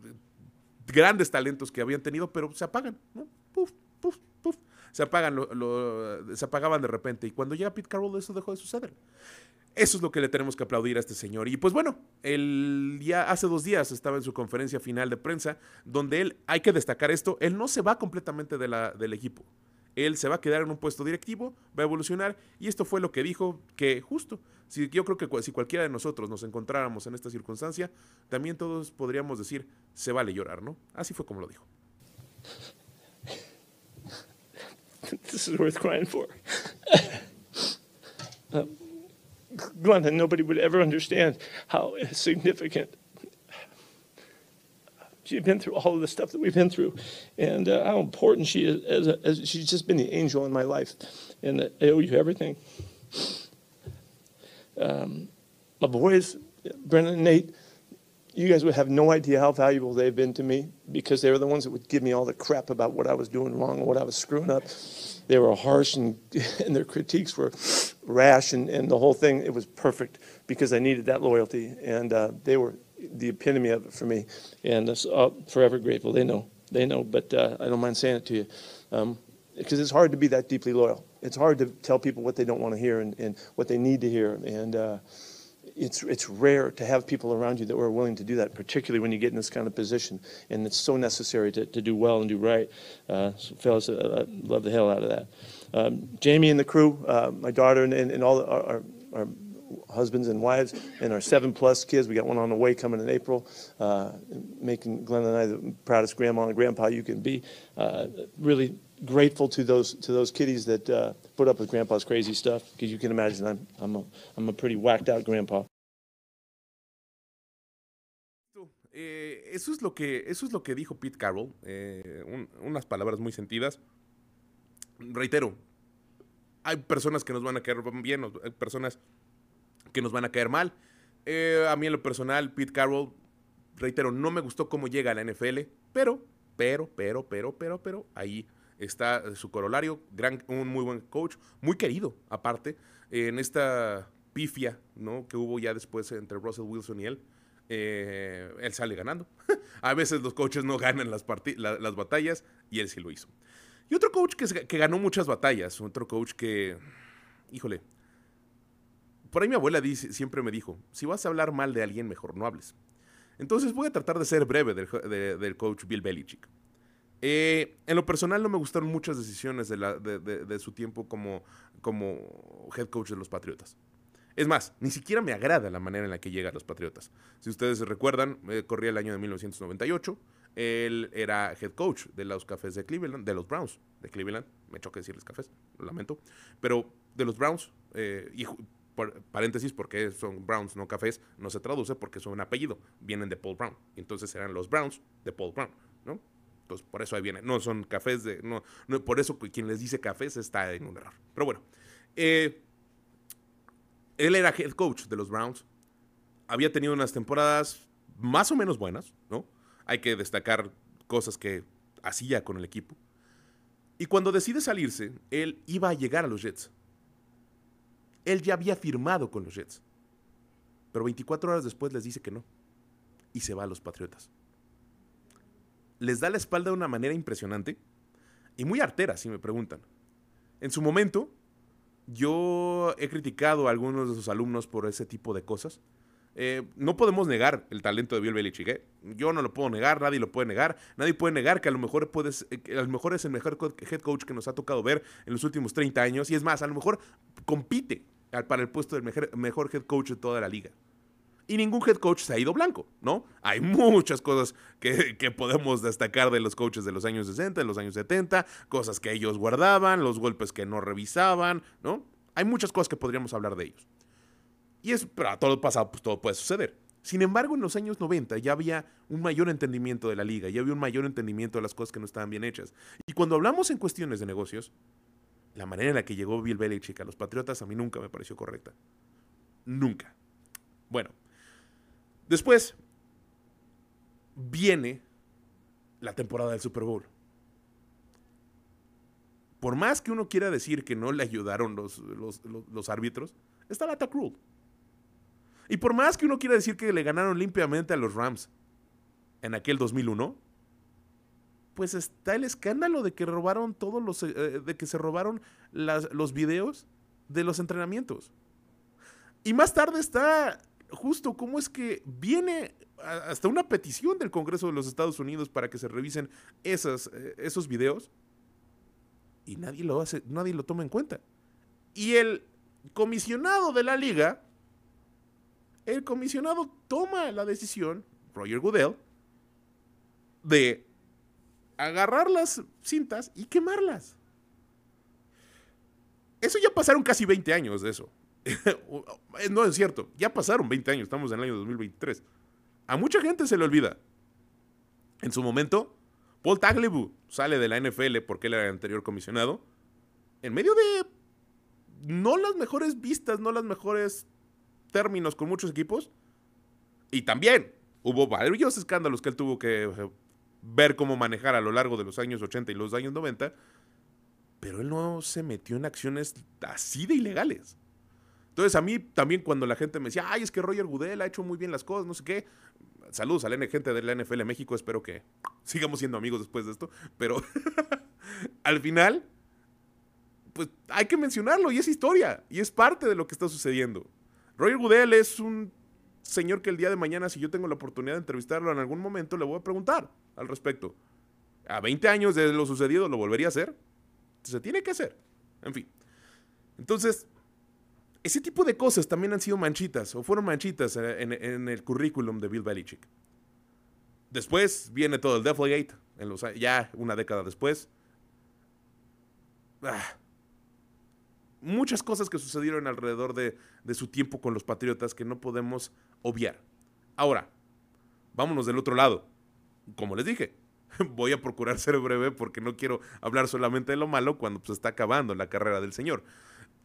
grandes talentos que habían tenido, pero se apagan, ¿no? Puf, puf, puf. Se apagan, se apagaban de repente. Y cuando llega Pete Carroll, eso dejó de suceder. Eso es lo que le tenemos que aplaudir a este señor. Y pues bueno, el día, hace dos días estaba en su conferencia final de prensa, donde él, hay que destacar esto, él no se va completamente de la, del equipo. Él se va a quedar en un puesto directivo, va a evolucionar, y esto fue lo que dijo que justo, si, yo creo que si cualquiera de nosotros nos encontráramos en esta circunstancia, también todos podríamos decir, se vale llorar, ¿no? Así fue como lo dijo. This is worth crying for. uh, Glenda, nobody would ever understand how significant she's been through all of the stuff that we've been through, and uh, how important she is. As, a, as, she's just been the angel in my life, and I owe you everything. Um, my boys, Brendan and Nate, you guys would have no idea how valuable they've been to me because they were the ones that would give me all the crap about what I was doing wrong and what I was screwing up. They were harsh and, and their critiques were rash and, and the whole thing, it was perfect because I needed that loyalty. And uh, they were the epitome of it for me. And I'm uh, forever grateful. They know. They know. But uh, I don't mind saying it to you. Um, because it's hard to be that deeply loyal. It's hard to tell people what they don't want to hear and, and what they need to hear. And uh, it's, it's rare to have people around you that are willing to do that, particularly when you get in this kind of position. And it's so necessary to, to do well and do right. Uh, so fellas, I love the hell out of that. Um, Jamie and the crew, uh, my daughter and, and, and all our, our, our, husbands and wives, and our seven plus kids. We got one on the way coming in April, uh, making Glenn and I the proudest grandma and grandpa you can be. Uh, really grateful to those to those kiddies that uh, put up with grandpa's crazy stuff because you can imagine I'm I'm a, I'm a pretty whacked out grandpa. Eso es lo que eso es lo que dijo Pete Carroll, eh, un, unas palabras muy sentidas. Reitero, hay personas que nos van a caer bien, hay personas que nos van a caer mal. Eh, a mí en lo personal, Pete Carroll, reitero, no me gustó cómo llega a la NFL, pero, pero, pero, pero, pero, pero, ahí está su corolario, gran, un muy buen coach, muy querido aparte, en esta pifia ¿no? que hubo ya después entre Russell Wilson y él. Eh, él sale ganando. a veces los coaches no ganan las, las batallas y él sí lo hizo. Y otro coach que, ganó muchas batallas, otro coach que, híjole, por ahí mi abuela siempre me dijo, si vas a hablar mal de alguien, mejor no hables. Entonces voy a tratar de ser breve del, del coach Bill Belichick. Eh, en lo personal no me gustaron muchas decisiones de, su tiempo como, como head coach de los Patriotas. Es más, ni siquiera me agrada la manera en la que llega a los Patriotas. Si ustedes recuerdan, eh, corría el año de 1998. Él era head coach de los Cafés de Cleveland, de los Browns de Cleveland. Me choca decirles cafés, lo lamento. Pero de los Browns, eh, y paréntesis, porque son Browns, no cafés, no se traduce porque son un apellido. Vienen de Paul Brown. Entonces eran los Browns de Paul Brown, ¿no? Entonces, por eso ahí viene. No son cafés de. No, no, por eso quien les dice cafés está en un error. Pero bueno. Eh, él era head coach de los Browns. Había tenido unas temporadas más o menos buenas, ¿no? Hay que destacar cosas que hacía con el equipo. Y cuando decide salirse, él iba a llegar a los Jets. Él ya había firmado con los Jets. Pero 24 horas después les dice que no. Y se va a los Patriotas. Les da la espalda de una manera impresionante y muy artera, si me preguntan. En su momento, yo he criticado a algunos de sus alumnos por ese tipo de cosas. Eh, no podemos negar el talento de Bill Belichick. ¿eh? Yo no lo puedo negar, nadie lo puede negar. Nadie puede negar que a lo mejor, eh, es el mejor head coach que nos ha tocado ver en los últimos 30 años. Y es más, a lo mejor compite para el puesto del mejor head coach de toda la liga. Y ningún head coach se ha ido blanco, ¿no? Hay muchas cosas que, podemos destacar de los coaches de los años 60, de los años 70, cosas que ellos guardaban, los golpes que no revisaban, ¿no? Hay muchas cosas que podríamos hablar de ellos. Y es, pero a todo pasado, pues todo puede suceder. Sin embargo, en los años 90 ya había un mayor entendimiento de la liga, ya había un mayor entendimiento de las cosas que no estaban bien hechas. Y cuando hablamos en cuestiones de negocios, la manera en la que llegó Bill Belichick a los Patriotas a mí nunca me pareció correcta. Nunca. Bueno, después viene la temporada del Super Bowl. Por más que uno quiera decir que no le ayudaron los, los, árbitros, está la rule. Y por más que uno quiera decir que le ganaron limpiamente a los Rams en aquel 2001, pues está el escándalo de que robaron todos los, eh, eh, de que se robaron los videos de los entrenamientos. Y más tarde está justo cómo es que viene hasta una petición del Congreso de los Estados Unidos para que se revisen eh, esos videos y nadie lo hace, nadie lo toma en cuenta. Y el comisionado de la liga, el comisionado toma la decisión, Roger Goodell, de agarrar las cintas y quemarlas. Eso ya pasaron casi 20 años de eso. no es cierto, ya pasaron 20 años, estamos en el año 2023. A mucha gente se le olvida. En su momento, Paul Tagliabue sale de la NFL porque él era el anterior comisionado. En medio de no las mejores vistas, no las mejores términos con muchos equipos. Y también hubo varios escándalos que él tuvo que eh, ver cómo manejar a lo largo de los años 80 y los años 90. Pero él no se metió en acciones así de ilegales. Entonces a mí también cuando la gente me decía, ay, es que Roger Goodell ha hecho muy bien las cosas, no sé qué. Saludos a la gente de la NFL México, espero que sigamos siendo amigos después de esto. Pero al final, pues hay que mencionarlo y es historia y es parte de lo que está sucediendo. Roger Goodell es un señor que el día de mañana, si yo tengo la oportunidad de entrevistarlo en algún momento, le voy a preguntar al respecto. A 20 años de lo sucedido, ¿lo volvería a hacer? Se tiene que hacer. En fin. Entonces, ese tipo de cosas también han sido manchitas o fueron manchitas en, el currículum de Bill Belichick. Después viene todo el Deflategate, en los, ya una década después. Ah, muchas cosas que sucedieron alrededor de, de, su tiempo con los Patriotas que no podemos obviar. Ahora, vámonos del otro lado. Como les dije, voy a procurar ser breve porque no quiero hablar solamente de lo malo cuando se pues, está acabando la carrera del señor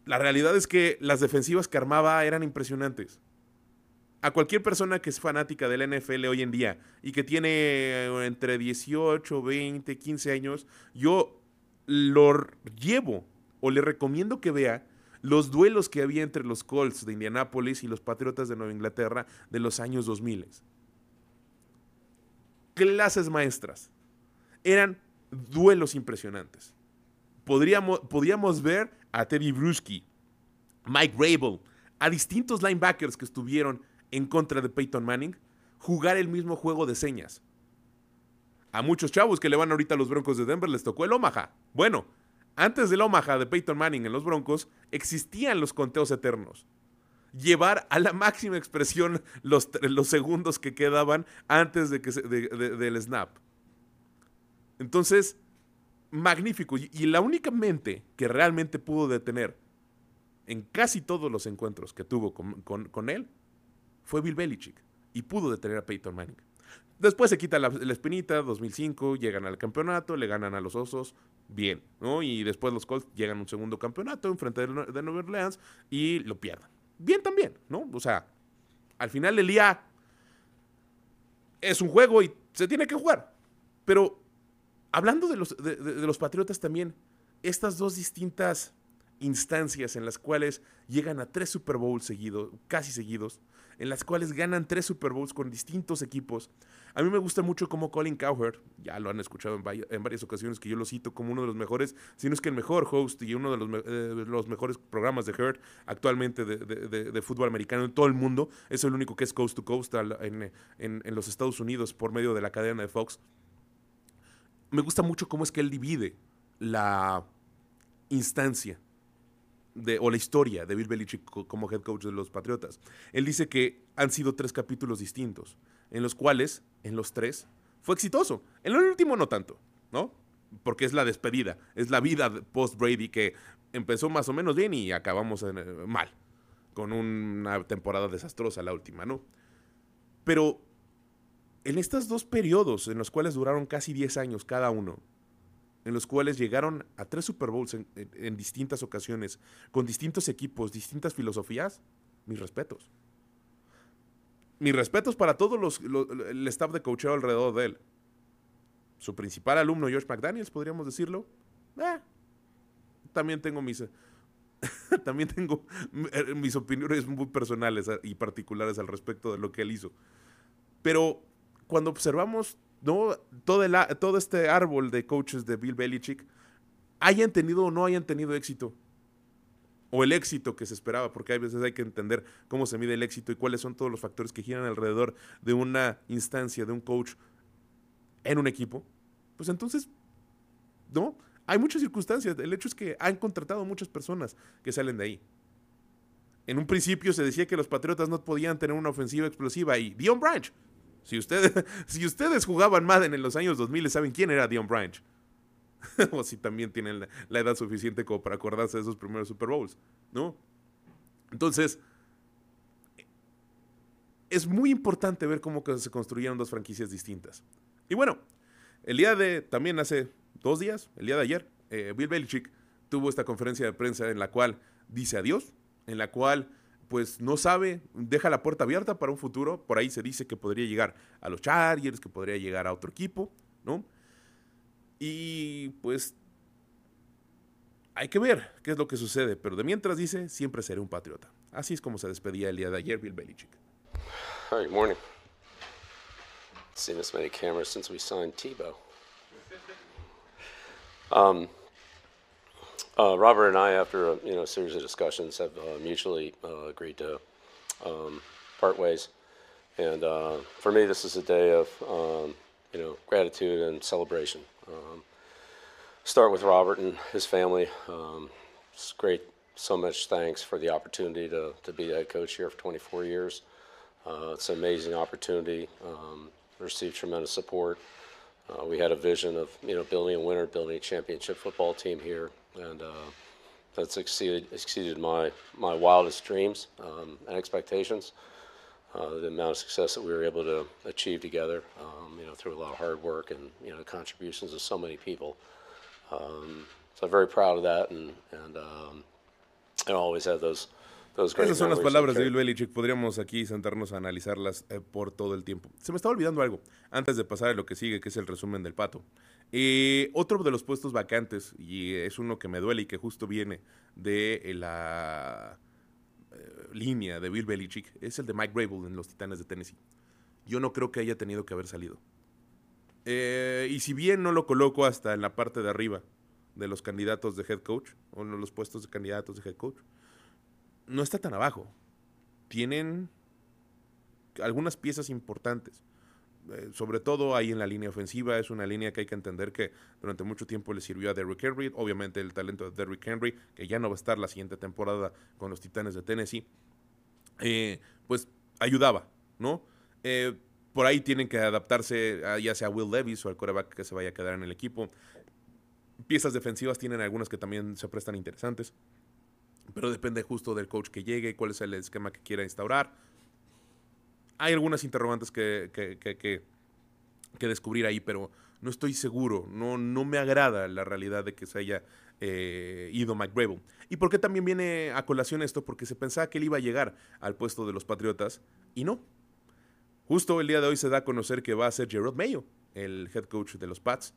la realidad es que las defensivas que armaba eran impresionantes. A cualquier persona que es fanática del NFL hoy en día y que tiene eh, entre 18, 20, 15 años, yo lo llevo o le recomiendo que vea los duelos que había entre los Colts de Indianápolis y los Patriotas de Nueva Inglaterra de los años 2000. Clases maestras. Eran duelos impresionantes. Podríamos, podríamos ver a Teddy Bruschi, Mike Rabel, a distintos linebackers que estuvieron en contra de Peyton Manning, jugar el mismo juego de señas. A muchos chavos que le van ahorita a los Broncos de Denver les tocó el Omaha. Bueno, antes del Omaha de Peyton Manning en los Broncos existían los conteos eternos. Llevar a la máxima expresión los, segundos que quedaban antes de que del snap. Entonces, magnífico. Y, la única mente que realmente pudo detener en casi todos los encuentros que tuvo con, él fue Bill Belichick. Y pudo detener a Peyton Manning. Después se quita la, espinita, 2005, llegan al campeonato, le ganan a los Osos, bien, ¿no? Y después los Colts llegan a un segundo campeonato en frente de, de Nueva Orleans y lo pierden. Bien también, ¿no? O sea, al final el día es un juego y se tiene que jugar. Pero hablando de los, de, los Patriotas también, estas dos distintas instancias en las cuales llegan a tres Super Bowls seguidos, casi seguidos, en las cuales ganan tres Super Bowls con distintos equipos. A mí me gusta mucho como Colin Cowherd, ya lo han escuchado en, varias ocasiones que yo lo cito como uno de los mejores, si no es que el mejor host y uno de los, eh, los mejores programas de Herd actualmente de, fútbol americano en todo el mundo. Es el único que es coast to coast en, en los Estados Unidos por medio de la cadena de Fox me gusta mucho cómo es que él divide la instancia de, o la historia de Bill Belichick como head coach de los Patriotas. Él dice que han sido tres capítulos distintos, en los cuales, en los tres, fue exitoso. En el último no tanto, ¿no? Porque es la despedida, es la vida post-Brady que empezó más o menos bien y acabamos eh, mal, con una temporada desastrosa la última, ¿no? Pero en estos dos periodos, en los cuales duraron casi 10 años cada uno, en los cuales llegaron a tres Super Bowls en, distintas ocasiones, con distintos equipos, distintas filosofías, mis respetos. Mis respetos para todos los, el staff de coacheo alrededor de él. Su principal alumno, George McDaniels, podríamos decirlo. Eh, también tengo mis también tengo eh, mis opiniones muy personales y particulares al respecto de lo que él hizo. Pero cuando observamos ¿no? todo, el, todo este árbol de coaches de Bill Belichick, hayan tenido o no hayan tenido éxito, o el éxito que se esperaba, porque hay veces hay que entender cómo se mide el éxito y cuáles son todos los factores que giran alrededor de una instancia, de un coach en un equipo, pues entonces, ¿no? Hay muchas circunstancias. El hecho es que han contratado muchas personas que salen de ahí. En un principio se decía que los Patriotas no podían tener una ofensiva explosiva y Dion Branch si ustedes, si ustedes jugaban Madden en los años 2000, ¿saben quién era Dion Branch? o si también tienen la, edad suficiente como para acordarse de esos primeros Super Bowls, ¿no? Entonces, es muy importante ver cómo se construyeron dos franquicias distintas. Y bueno, el día de, también hace dos días, el día de ayer, eh, Bill Belichick tuvo esta conferencia de prensa en la cual dice adiós, en la cual pues no sabe, deja la puerta abierta para un futuro. Por ahí se dice que podría llegar a los Chargers, que podría llegar a otro equipo, ¿no? Y pues hay que ver qué es lo que sucede, pero de mientras dice, siempre seré un patriota. Así es como se despedía el día de ayer Bill Belichick. Hi, morning. Seen this many cameras since we signed Tebow. Um, Uh, Robert and I, after a you know series of discussions, have uh, mutually uh, agreed to um, part ways. And uh, for me, this is a day of um, you know gratitude and celebration. Um, start with Robert and his family. Um, it's great. So much thanks for the opportunity to, to be head coach here for 24 years. Uh, it's an amazing opportunity. Um, received tremendous support. Uh, we had a vision of you know building a winner, building a championship football team here, and uh, that's exceeded exceeded my my wildest dreams um, and expectations. Uh, the amount of success that we were able to achieve together, um, you know, through a lot of hard work and you know contributions of so many people. Um, so I'm very proud of that, and and um, I always have those Esas son las palabras de Bill Belichick. Podríamos aquí sentarnos a analizarlas eh, por todo el tiempo. Se me estaba olvidando algo antes de pasar a lo que sigue, que es el resumen del pato. Eh, otro de los puestos vacantes, y es uno que me duele y que justo viene de eh, la línea de Bill Belichick, es el de Mike Rabel en los Titanes de Tennessee. Yo no creo que haya tenido que haber salido. y si bien no lo coloco hasta en la parte de arriba de los candidatos de head coach, o en los puestos de candidatos de head coach, no está tan abajo. Tienen algunas piezas importantes. Eh, sobre todo ahí en la línea ofensiva, es una línea que hay que entender que durante mucho tiempo le sirvió a Derrick Henry. Obviamente el talento de Derrick Henry, que ya no va a estar la siguiente temporada con los Titanes de Tennessee, eh, pues ayudaba, ¿no? Eh, por ahí tienen que adaptarse ya sea a Will Levis o al coreback que se vaya a quedar en el equipo. Piezas defensivas tienen algunas que también se prestan interesantes pero depende justo del coach que llegue, cuál es el esquema que quiera instaurar. Hay algunas interrogantes que, que, descubrir ahí, pero no estoy seguro, no, no me agrada la realidad de que se haya eh, ido Mike Brable. ¿Y por qué también viene a colación esto? Porque se pensaba que él iba a llegar al puesto de los Patriotas y no. Justo el día de hoy se da a conocer que va a ser Gerard Mayo, el head coach de los Pats.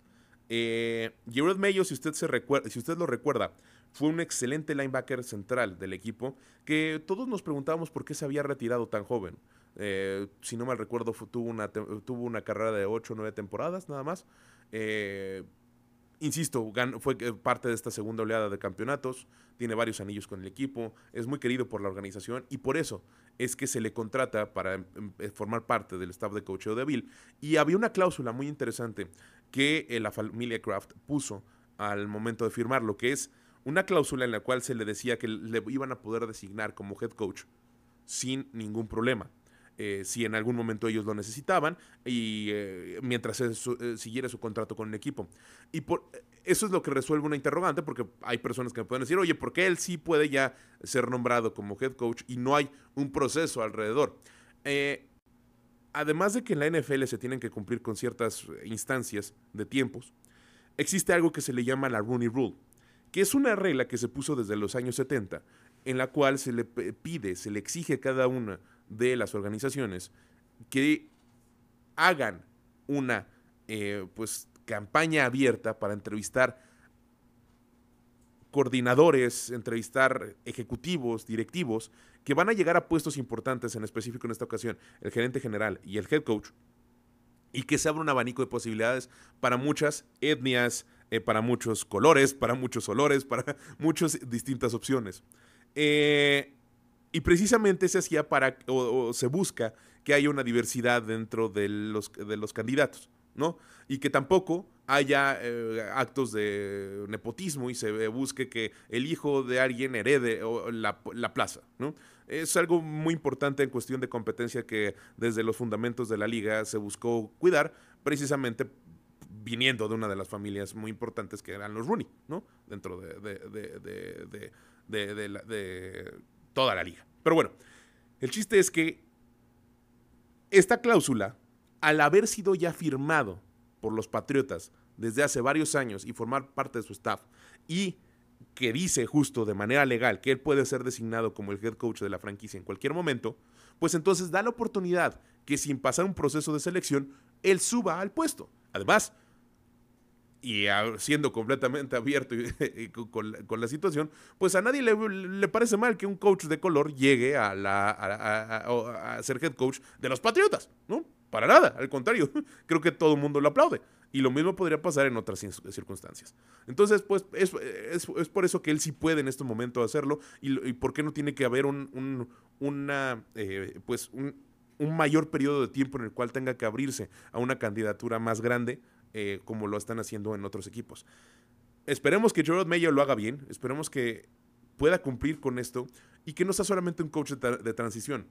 Eh, Gerard Mayo, si usted, se recuerda, si usted lo recuerda, fue un excelente linebacker central del equipo que todos nos preguntábamos por qué se había retirado tan joven. Eh, si no mal recuerdo, tuvo, una, tuvo una carrera de 8 o 9 temporadas nada más. Eh, insisto, fue parte de esta segunda oleada de campeonatos, tiene varios anillos con el equipo, es muy querido por la organización y por eso es que se le contrata para em, em, eh, formar parte del staff de coacheo de Bill. Y había una cláusula muy interesante que la familia Kraft puso al momento de firmar, lo que es una cláusula en la cual se le decía que le iban a poder designar como head coach sin ningún problema. Eh, si en algún momento ellos lo necesitaban y eh, mientras eh, siguiera su contrato con el equipo. Y por eso es lo que resuelve una interrogante, porque hay personas que me pueden decir, oye, ¿por qué él sí puede ya ser nombrado como head coach y no hay un proceso alrededor? además de que en la NFL se tienen que cumplir con ciertas instancias de tiempos, existe algo que se le llama la Rooney Rule, que es una regla que se puso desde los años 70, en la cual se le pide, se le exige a cada una de las organizaciones que hagan una eh, pues, campaña abierta para entrevistar coordinadores, entrevistar ejecutivos, directivos, que van a llegar a puestos importantes, en específico en esta ocasión, el gerente general y el head coach, y que se abra un abanico de posibilidades para muchas etnias, eh, para muchos colores, para muchos olores, para muchas distintas opciones. Eh, y precisamente se hacía para, o, se busca que haya una diversidad dentro de los, de los candidatos, ¿no? Y que tampoco haya eh, actos de nepotismo y se busque que el hijo de alguien herede la, la, plaza, ¿no? Es algo muy importante en cuestión de competencia que desde los fundamentos de la liga se buscó cuidar, precisamente viniendo de una de las familias muy importantes que eran los Rooney, ¿no? Dentro de, de, de toda la liga. Pero bueno, el chiste es que esta cláusula, al haber sido ya firmado por los Patriotas desde hace varios años y formar parte de su staff, y que dice justo de manera legal que él puede ser designado como el head coach de la franquicia en cualquier momento, pues entonces da la oportunidad que sin pasar un proceso de selección, él suba al puesto. Además, y siendo completamente abierto con, la, situación, pues a nadie le, parece mal que un coach de color llegue a, la, a, ser head coach de los Patriotas, ¿no? Para nada, al contrario, creo que todo el mundo lo aplaude. Y lo mismo podría pasar en otras circunstancias. Entonces, pues es, por eso que él sí puede en este momento hacerlo y, por qué no tiene que haber un, una, eh, pues un, un mayor periodo de tiempo en el cual tenga que abrirse a una candidatura más grande eh, como lo están haciendo en otros equipos. Esperemos que Gerard Mayer lo haga bien, esperemos que pueda cumplir con esto y que no sea solamente un coach de, transición.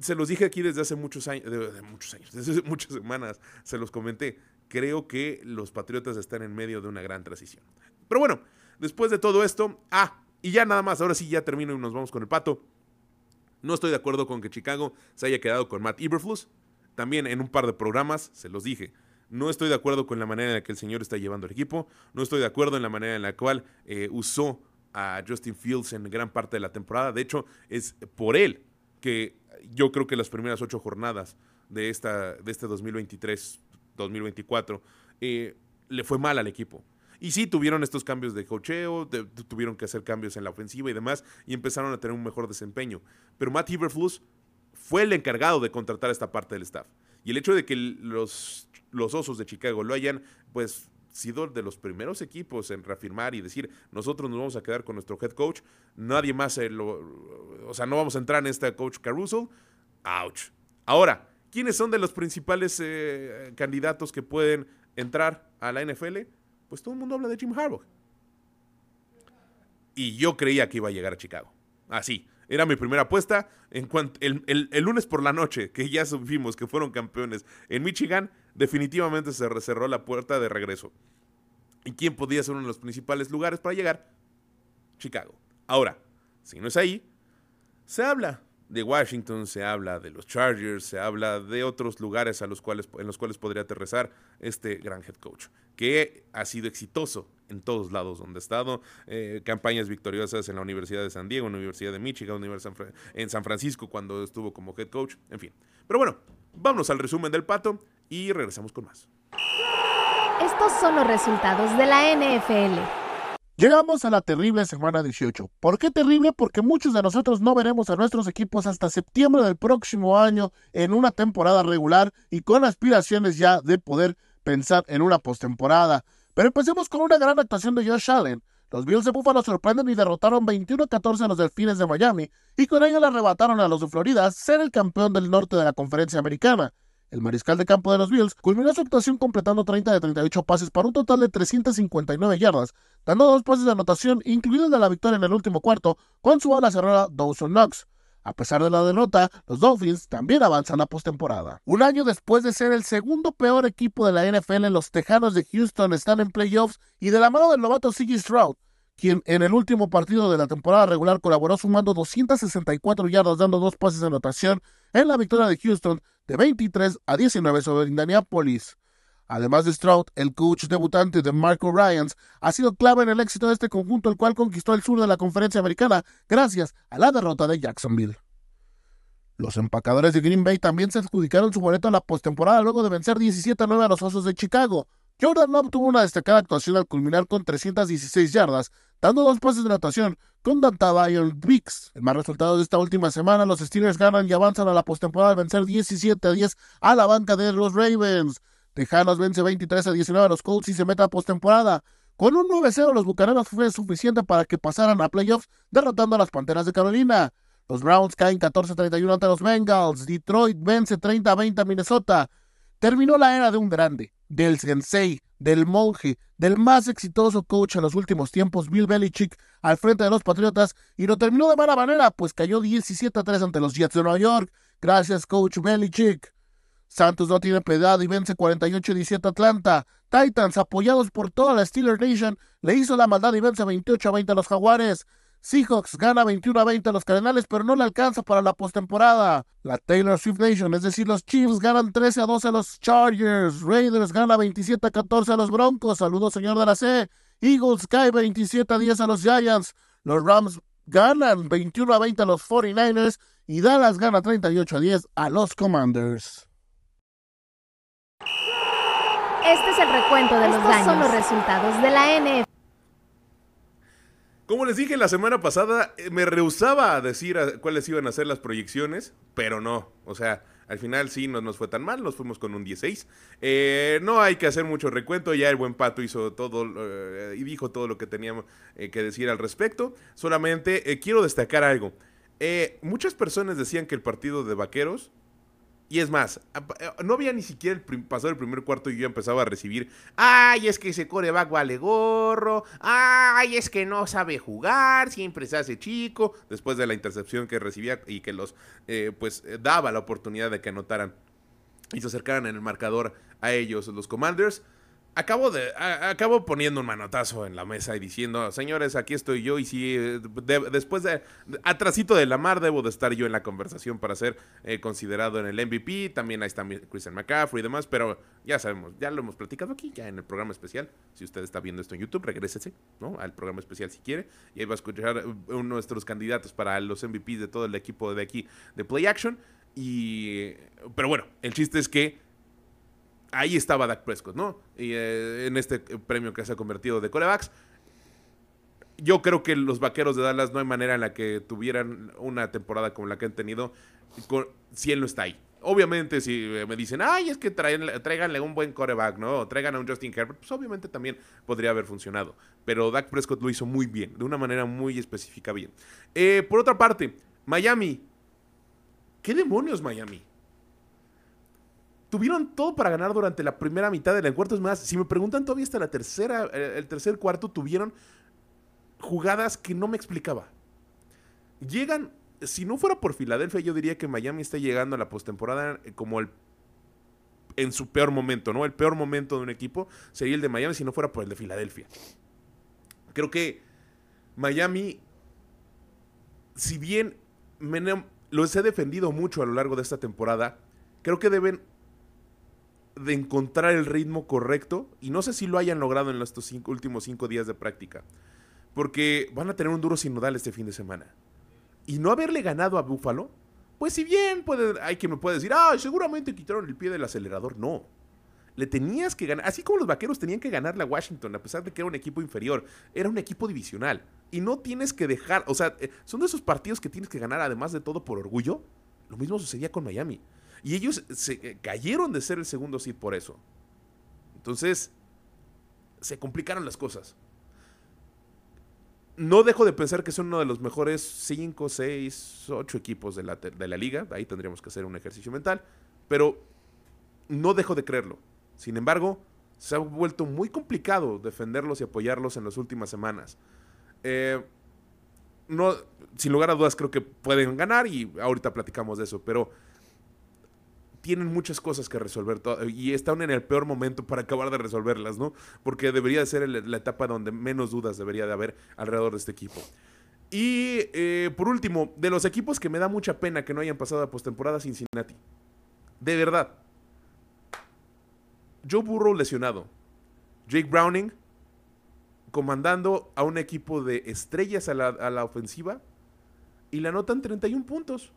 Se los dije aquí desde hace muchos años, muchos años, desde muchas semanas, se los comenté. Creo que los Patriotas están en medio de una gran transición. Pero bueno, después de todo esto, ah, y ya nada más, ahora sí ya termino y nos vamos con el pato. No estoy de acuerdo con que Chicago se haya quedado con Matt Eberflus. También en un par de programas se los dije. No estoy de acuerdo con la manera en la que el señor está llevando el equipo. No estoy de acuerdo en la manera en la cual eh, usó a Justin Fields en gran parte de la temporada. De hecho, es por él que yo creo que las primeras ocho jornadas de, esta, de este 2023-2024 eh, le fue mal al equipo. Y sí, tuvieron estos cambios de cocheo, tuvieron que hacer cambios en la ofensiva y demás, y empezaron a tener un mejor desempeño. Pero Matt Eberflus fue el encargado de contratar esta parte del staff. Y el hecho de que los, los Osos de Chicago lo hayan, pues, sido de los primeros equipos en reafirmar y decir, nosotros nos vamos a quedar con nuestro head coach, nadie más, lo, o sea, no vamos a entrar en este coach Caruso, ouch. Ahora, ¿quiénes son de los principales eh, candidatos que pueden entrar a la NFL? Pues todo el mundo habla de Jim Harbaugh. Y yo creía que iba a llegar a Chicago. Así. Era mi primera apuesta. En cuanto, el, lunes por la noche, que ya supimos que fueron campeones en Michigan, definitivamente se cerró la puerta de regreso. ¿Y quién podía ser uno de los principales lugares para llegar? Chicago. Ahora, si no es ahí, se habla de Washington, se habla de los Chargers, se habla de otros lugares a los cuales, en los cuales podría aterrizar este gran head coach, que ha sido exitoso en todos lados donde ha estado, eh, campañas victoriosas en la Universidad de San Diego, Universidad de Michigan, Universidad en San Francisco cuando estuvo como head coach, en fin. Pero bueno, vámonos al resumen del pato y regresamos con más. Estos son los resultados de la NFL. Llegamos a la terrible semana 18. ¿Por qué terrible? Porque muchos de nosotros no veremos a nuestros equipos hasta septiembre del próximo año en una temporada regular y con aspiraciones ya de poder pensar en una postemporada. Pero empecemos con una gran actuación de Josh Allen. Los Bills de Buffalo sorprenden y derrotaron 21-14 a los Delfines de Miami y con ello le arrebataron a los de Florida ser el campeón del norte de la conferencia americana. El mariscal de campo de los Bills culminó su actuación completando 30 de 38 pases para un total de 359 yardas, dando dos pases de anotación, incluido el de la victoria en el último cuarto, con su ala cerrada Dawson Knox. A pesar de la derrota, los Dolphins también avanzan a postemporada. Un año después de ser el segundo peor equipo de la NFL, los Tejanos de Houston están en playoffs y de la mano del novato C.G. Stroud, quien en el último partido de la temporada regular colaboró sumando 264 yardas dando dos pases de anotación en la victoria de Houston de 23 a 19 sobre Indianapolis. Además de Stroud, el coach debutante de Marco Ryans ha sido clave en el éxito de este conjunto, el cual conquistó el sur de la conferencia americana gracias a la derrota de Jacksonville. Los empacadores de Green Bay también se adjudicaron su boleto a la postemporada luego de vencer 17 a 9 a los Osos de Chicago. Jordan Love tuvo una destacada actuación al culminar con 316 yardas, dando dos pases de natación con Dantaba y el. El más resultado de esta última semana, los Steelers ganan y avanzan a la postemporada al vencer 17 a 10 a la banca de los Ravens. Tejanos vence 23 a 19 a los Colts y se mete a postemporada. Con un 9-0 los Bucaneros fue suficiente para que pasaran a playoffs derrotando a las Panteras de Carolina. Los Browns caen 14-31 ante los Bengals. Detroit vence 30-20 a Minnesota. Terminó la era de un grande, del sensei, del monje, del más exitoso coach en los últimos tiempos, Bill Belichick, al frente de los Patriotas, y lo terminó de mala manera, pues cayó 17-3 ante los Jets de Nueva York. Gracias, coach Belichick. Santos no tiene piedad y vence 48-17 Atlanta. Titans, apoyados por toda la Steelers Nation, le hizo la maldad y vence 28-20 a los Jaguares. Seahawks gana 21-20 a los Cardenales, pero no le alcanza para la postemporada. La Taylor Swift Nation, es decir, los Chiefs ganan 13-12 a los Chargers. Raiders gana 27-14 a los Broncos. Saludos, señor de la C. Eagles cae 27-10 a los Giants. Los Rams ganan 21-20 a los 49ers. Y Dallas gana 38-10 a los Commanders. Este es el recuento de los daños. son los resultados de la NF. Como les dije la semana pasada, eh, me rehusaba a decir cuáles iban a ser las proyecciones, pero no. O sea, al final sí no nos fue tan mal, nos fuimos con un 16. Eh, no hay que hacer mucho recuento, ya el buen Pato hizo todo eh, y dijo todo lo que teníamos que decir al respecto. Solamente quiero destacar algo. muchas personas decían que el partido de Vaqueros y es más, eh, no había ni siquiera pasado el primer cuarto y yo empezaba a recibir, ay, es que ese coreback vale gorro, ay, es que no sabe jugar, siempre se hace chico, después de la intercepción que recibía y que los, eh, pues, eh, daba la oportunidad de que anotaran y se acercaran en el marcador a ellos, los Commanders. Acabo, de, acabo poniendo un manotazo en la mesa y diciendo, señores, aquí estoy yo y si eh, después de, atrasito de la mar debo de estar yo en la conversación para ser eh, considerado en el MVP, también ahí está Christian McCaffrey y demás, pero ya sabemos, ya lo hemos platicado aquí, ya en el programa especial, si usted está viendo esto en YouTube, regrésese, ¿no? Al programa especial si quiere, y ahí va a escuchar uno de nuestros candidatos para los MVPs de todo el equipo de aquí de Play Action, y, pero bueno, el chiste es que ahí estaba Dak Prescott, ¿no? Y eh, en este premio que se ha convertido de corebacks. Yo creo que los vaqueros de Dallas no hay manera en la que tuvieran una temporada como la que han tenido si él no está ahí. Obviamente, si me dicen, ay, es que tráiganle un buen coreback, ¿no? O traigan a un Justin Herbert, pues obviamente también podría haber funcionado. Pero Dak Prescott lo hizo muy bien, de una manera muy específica bien. Eh, por otra parte, Miami. ¿Qué demonios Miami? Tuvieron todo para ganar durante la primera mitad del encuentro. Es más, si me preguntan todavía hasta la tercera, el tercer cuarto, tuvieron jugadas que no me explicaba. Llegan, si no fuera por Filadelfia, yo diría que Miami está llegando a la postemporada eh, como el en su peor momento, ¿no? El peor momento de un equipo sería el de Miami si no fuera por el de Filadelfia. Creo que Miami, si bien los he defendido mucho a lo largo de esta temporada, creo que deben de encontrar el ritmo correcto y no sé si lo hayan logrado en estos últimos cinco días de práctica. Porque van a tener un duro sinodal este fin de semana. Y no haberle ganado a Buffalo, pues si bien hay quien me puede decir, ah, seguramente quitaron el pie del acelerador. No. Le tenías que ganar, así como los vaqueros tenían que ganarle a Washington, a pesar de que era un equipo inferior, era un equipo divisional. Y no tienes que dejar, o sea, eh, son de esos partidos que tienes que ganar además de todo por orgullo. Lo mismo sucedía con Miami. Y ellos se eh, cayeron de ser el segundo seed por eso. Entonces, se complicaron las cosas. No dejo de pensar que son uno de los mejores 5, 6, 8 equipos de la, de la liga. Ahí tendríamos que hacer un ejercicio mental. Pero no dejo de creerlo. Sin embargo, se ha vuelto muy complicado defenderlos y apoyarlos en las últimas semanas. Eh, no, sin lugar a dudas creo que pueden ganar y ahorita platicamos de eso, pero tienen muchas cosas que resolver y están en el peor momento para acabar de resolverlas, ¿no? Porque debería de ser la etapa donde menos dudas debería de haber alrededor de este equipo. Y eh, por último, de los equipos que me da mucha pena que no hayan pasado a postemporada Cincinnati. De verdad. Joe Burrow lesionado. Jake Browning comandando a un equipo de estrellas a la, a la ofensiva y le anotan 31 puntos.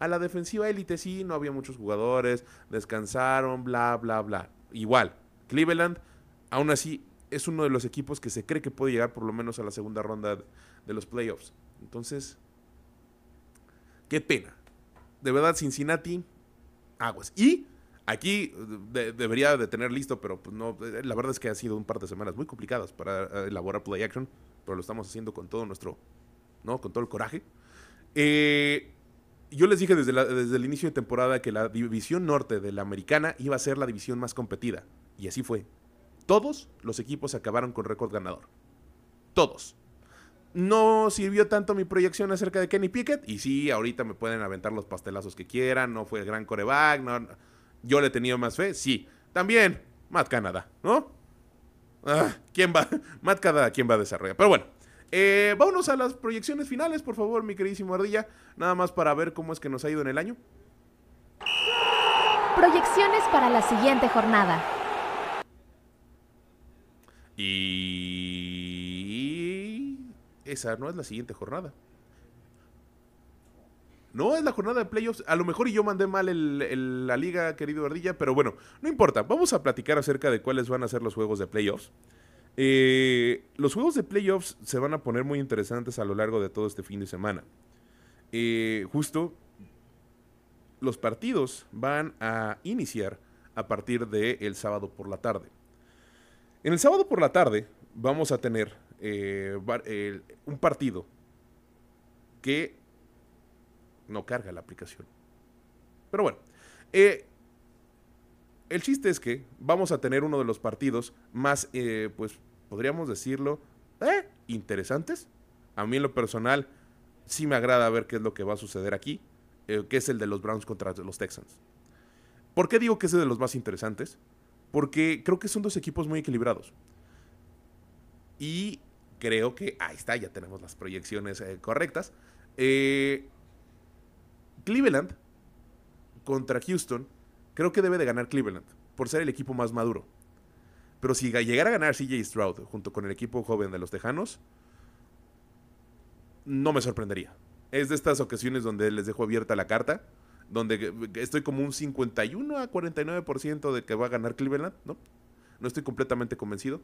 A la defensiva élite sí, no había muchos jugadores, descansaron, bla, bla, bla. Igual, Cleveland, aún así, es uno de los equipos que se cree que puede llegar por lo menos a la segunda ronda de los playoffs. Entonces, qué pena. De verdad, Cincinnati, aguas. Y aquí debería de tener listo, pero pues no, la verdad es que ha sido un par de semanas muy complicadas para eh, elaborar play action, pero lo estamos haciendo con todo nuestro, ¿no? Con todo el coraje. Eh, yo les dije desde, el inicio de temporada que la división norte de la americana iba a ser la división más competida. Y así fue. Todos los equipos acabaron con récord ganador. Todos. No sirvió tanto mi proyección acerca de Kenny Pickett. Y sí, ahorita me pueden aventar los pastelazos que quieran. No fue el gran coreback. No, yo le tenido más fe. Sí. También, Matt Canada, ¿no? Ah, ¿Quién va? Matt ¿quién va a desarrollar? Pero bueno, eh, vámonos a las proyecciones finales, por favor, mi queridísimo Ardilla. Nada más para ver cómo es que nos ha ido en el año. Proyecciones para la siguiente jornada. Y esa no es la siguiente jornada. No es la jornada de playoffs. A lo mejor y yo mandé mal la liga, querido Ardilla, pero bueno, no importa. Vamos a platicar acerca de cuáles van a ser los juegos de playoffs. Eh, los juegos de playoffs se van a poner muy interesantes a lo largo de todo este fin de semana. Eh, justo los partidos van a iniciar a partir del sábado por la tarde. En el sábado por la tarde vamos a tener eh, un partido que no carga la aplicación. Pero bueno, el chiste es que vamos a tener uno de los partidos más, eh, pues, podríamos decirlo, eh, interesantes. A mí en lo personal sí me agrada ver qué es lo que va a suceder aquí, eh, que es el de los Browns contra los Texans. ¿Por qué digo que es de los más interesantes? Porque creo que son dos equipos muy equilibrados. Y creo que, ahí está, ya tenemos las proyecciones correctas. Cleveland contra Houston Creo que debe de ganar Cleveland, por ser el equipo más maduro. Pero si llegara a ganar CJ Stroud junto con el equipo joven de los Tejanos, no me sorprendería. Es de estas ocasiones donde les dejo abierta la carta, donde estoy como un 51 a 49% de que va a ganar Cleveland, ¿no? No estoy completamente convencido,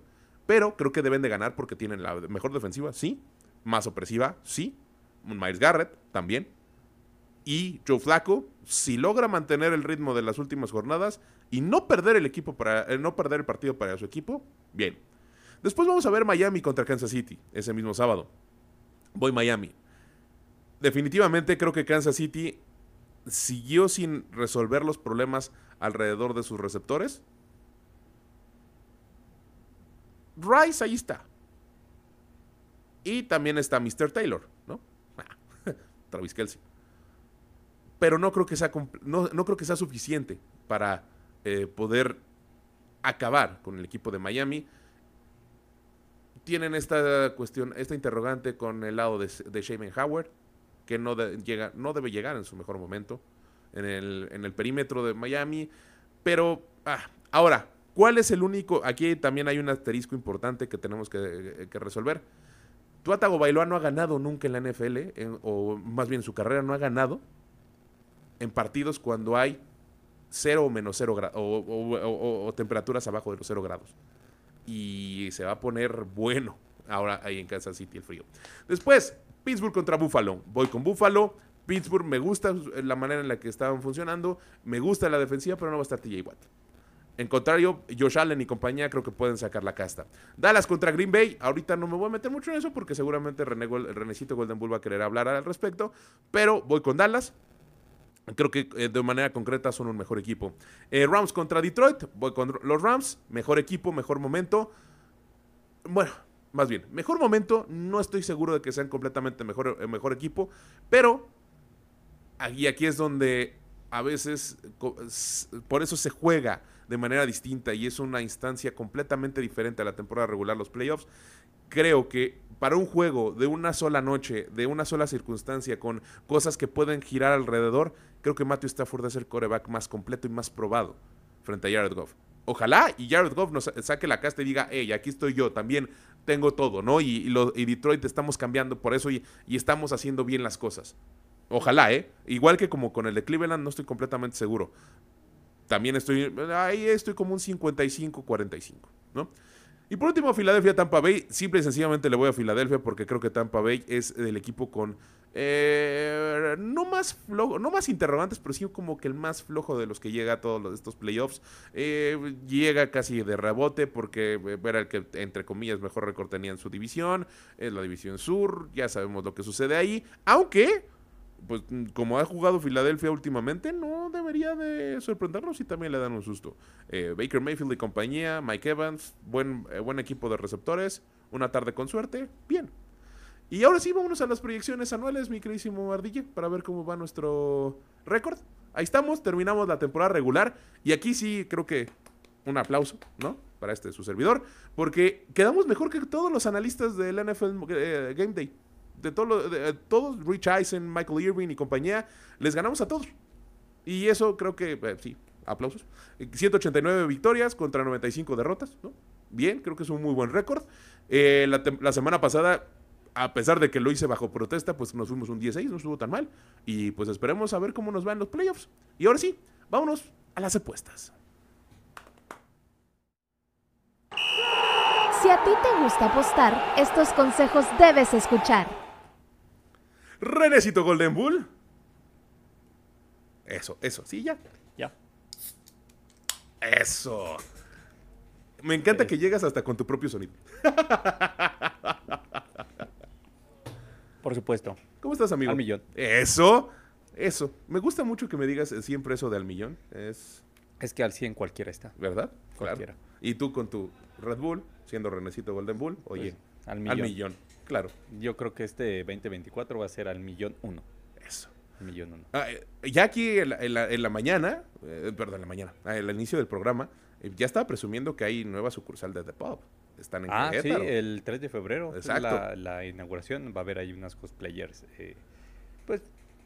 pero creo que deben de ganar porque tienen la mejor defensiva, sí, más opresiva, sí, Miles Garrett también, y Joe Flaco, si logra mantener el ritmo de las últimas jornadas y no perder el equipo para eh, no perder el partido para su equipo, bien. Después vamos a ver Miami contra Kansas City ese mismo sábado. Voy Miami. Definitivamente creo que Kansas City siguió sin resolver los problemas alrededor de sus receptores. Rice ahí está. Y también está Mr. Taylor, ¿no? Travis Kelsey pero no creo que sea, no, creo que sea suficiente para eh, poder acabar con el equipo de Miami. Tienen esta cuestión, esta interrogante con el lado de, de Howard, que no, llega, no debe llegar en su mejor momento en el, en el perímetro de Miami. Pero, ah, ahora, ¿cuál es el único? Aquí también hay un asterisco importante que tenemos que, que resolver. Tuatago Bailoa no ha ganado nunca en la NFL, o más bien su carrera no ha ganado en partidos cuando hay 0 o menos 0 grados o, temperaturas abajo de los 0 grados. Y se va a poner bueno ahora ahí en Kansas City el frío. Después, Pittsburgh contra Buffalo. Voy con Buffalo. Pittsburgh me gusta la manera en la que estaban funcionando. Me gusta la defensiva, pero no va a estar TJ Watt. En contrario, Josh Allen y compañía creo que pueden sacar la casta. Dallas contra Green Bay. Ahorita no me voy a meter mucho en eso porque seguramente René, Golden Bull va a querer hablar al respecto. Pero voy con Dallas. Creo que eh, de manera concreta son un mejor equipo. Eh, Rams contra Detroit. Voy con los Rams. Mejor equipo, mejor momento. Bueno, más bien, mejor momento. No estoy seguro de que sean completamente mejor, eh, mejor equipo. Pero aquí, aquí es donde a veces por eso se juega de manera distinta y es una instancia completamente diferente a la temporada regular, los playoffs. Creo que para un juego de una sola noche, de una sola circunstancia, con cosas que pueden girar alrededor, creo que Matthew Stafford es el coreback más completo y más probado frente a Jared Goff. Ojalá y Jared Goff nos saque la casta y diga, hey, aquí estoy yo, también tengo todo, ¿no? Y, y, Detroit estamos cambiando por eso y, y, estamos haciendo bien las cosas. Ojalá, ¿eh? Igual que como con el de Cleveland, no estoy completamente seguro. También estoy, ahí estoy como un 55-45, ¿no? Y por último, Filadelfia, Tampa Bay. Simple y sencillamente le voy a Filadelfia porque creo que Tampa Bay es el equipo con eh, no más flojo, no más interrogantes, pero sí como que el más flojo de los que llega a todos estos playoffs. Eh, llega casi de rebote porque era el que, entre comillas, mejor récord tenía en su división. Es la división sur, ya sabemos lo que sucede ahí. Aunque pues como ha jugado Filadelfia últimamente, no debería de sorprendernos y también le dan un susto. Eh, Baker Mayfield y compañía, Mike Evans, buen, eh, buen equipo de receptores, una tarde con suerte, bien. Y ahora sí, vámonos a las proyecciones anuales, mi queridísimo Ardilla, para ver cómo va nuestro récord. Ahí estamos, terminamos la temporada regular y aquí sí creo que un aplauso, ¿no? Para este su servidor, porque quedamos mejor que todos los analistas del NFL eh, Game Day de, todo de, todos, Rich Eisen, Michael Irving y compañía, les ganamos a todos. Y eso creo que, eh, sí, aplausos. 189 victorias contra 95 derrotas, ¿no? Bien, creo que es un muy buen récord. Eh, la, semana pasada, a pesar de que lo hice bajo protesta, pues nos fuimos un 16, no estuvo tan mal. Y pues esperemos a ver cómo nos van los playoffs. Y ahora sí, vámonos a las apuestas. Si a ti te gusta apostar, estos consejos debes escuchar. Renecito Golden Bull. Eso, eso, sí, ya. Ya. Eso. Me encanta eh. que llegas hasta con tu propio sonido. Por supuesto. ¿Cómo estás, amigo? Al millón. Eso, eso. Me gusta mucho que me digas siempre eso de al millón. Es. Es que al 100 cualquiera está. ¿Verdad? Cualquiera. Y tú con tu Red Bull, siendo Renecito Golden Bull, oye, pues, al millón. Al millón. Claro. Yo creo que este 2024 va a ser al millón uno. Eso. Millón uno. Ah, eh, ya aquí en la, mañana, eh, perdón, en la mañana, al inicio del programa, eh, ya estaba presumiendo que hay nueva sucursal de The Pop. Están en Ah, sí, el 3 de febrero. Exacto. la, inauguración. Va a haber ahí unas cosplayers. pues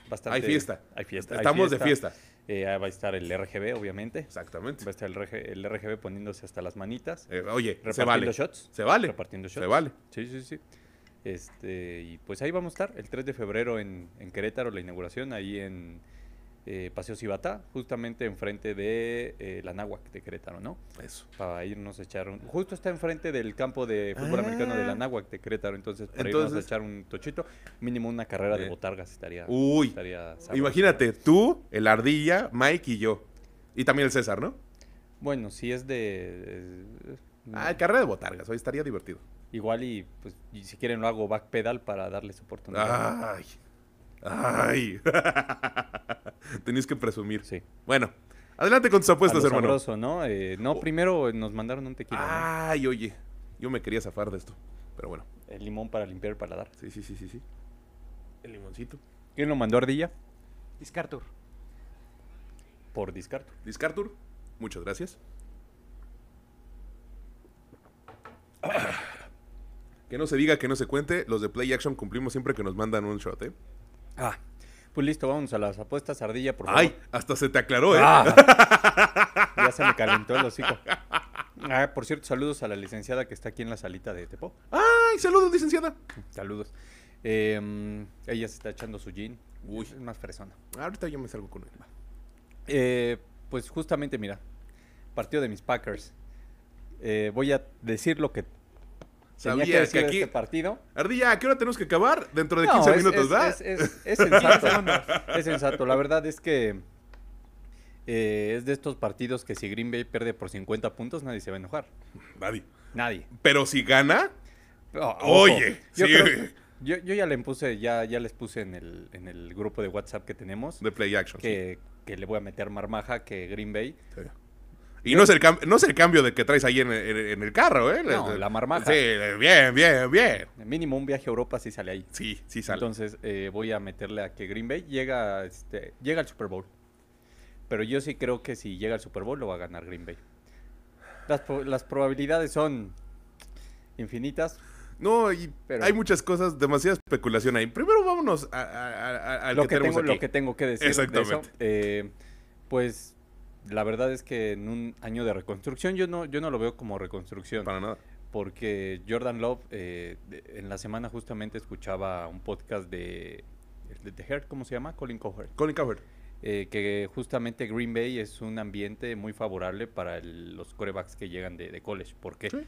bastante. Hay fiesta. Hay fiesta. Estamos de fiesta. va a estar el RGB, obviamente. Exactamente. Va a estar el, RGB poniéndose hasta las manitas. oye, se vale. shots. Se vale. Repartiendo shots. Se vale. Sí, sí, sí. Este, y pues ahí vamos a estar, el 3 de febrero en, Querétaro, la inauguración, ahí en eh, Paseo Cibatá, justamente enfrente de eh, la Náhuac de Querétaro, ¿no? Eso. Para irnos a echar un... Justo está enfrente del campo de fútbol americano de la ah. Náhuac de Querétaro, entonces para irnos a echar un tochito, mínimo una carrera de botargas estaría... Uy, estaría imagínate, tú, el Ardilla, Mike y yo. Y también el César, ¿no? Bueno, si es de... ah, carrera de botargas, hoy estaría divertido. Igual y pues si quieren lo hago backpedal para darles oportunidad. Ay. Ay. Tenéis que presumir. Sí. Bueno, adelante con tus apuestas, hermano. ¿no? Eh, no, oh. primero nos mandaron un tequila. Ay, oye. Yo me quería zafar de esto. Pero bueno. El limón para limpiar el paladar. Sí, sí, sí, sí, sí. El limoncito. ¿Quién lo mandó Ardilla? Discartur. Por Discartur. Discartur. Muchas gracias. Que no se diga, que no se cuente. Los de Play Action cumplimos siempre que nos mandan un shot, ¿eh? Ah, pues listo, vamos a las apuestas, Ardilla, por favor. Ay, hasta se te aclaró, ¿eh? Ah. ya se me calentó el hocico. Ah, por cierto, saludos a la licenciada que está aquí en la salita de Tepo. ¡Ay, saludos, licenciada! Saludos. Em, ella se está echando su jean. Uy. Es más fresona. Ahorita yo me salgo con él. Eh, pues justamente, mira, partido de mis Packers. Eh, voy a decir lo que Sabía que, decir que aquí... este partido. Ardilla, ¿a qué hora tenemos que acabar? Dentro de 15 minutos, ¿verdad? Es, sensato. es sensato. La verdad es que eh, es de estos partidos que si Green Bay pierde por 50 puntos, nadie se va a enojar. Nadie. Nadie. Pero si gana, oh, oye, Yo, yo ya le puse, ya, ya les puse en el, en el grupo de WhatsApp que tenemos De play action. sí. que, que le voy a meter marmaja que Green Bay. Sí. Y no es, el no es el cambio de que traes ahí en, el- en el carro, ¿eh? No, la marmaja. Sí, bien, bien, bien. Mínimo un viaje a Europa sí sale ahí. Sí, sí sale. Entonces eh, voy a meterle a que Green Bay llega, este, llega al Super Bowl. Pero yo sí creo que si llega al Super Bowl lo va a ganar Green Bay. Las, las probabilidades son infinitas. no, y Pero- hay muchas cosas, demasiada especulación ahí. Primero vámonos a, a- a- lo, que, que tengo, aquí. lo que tengo que decir de eso, Exactamente. eh, pues la verdad es que en un año de reconstrucción yo no, yo no lo veo como reconstrucción. Para nada. porque Jordan Love eh, de- en la semana justamente escuchaba un podcast de, de The Herd, ¿cómo se llama? Colin Cowherd. Colin Cowherd. eh, que justamente Green Bay es un ambiente muy favorable para el- los corebacks que llegan de, de college. ¿Por qué? Sí.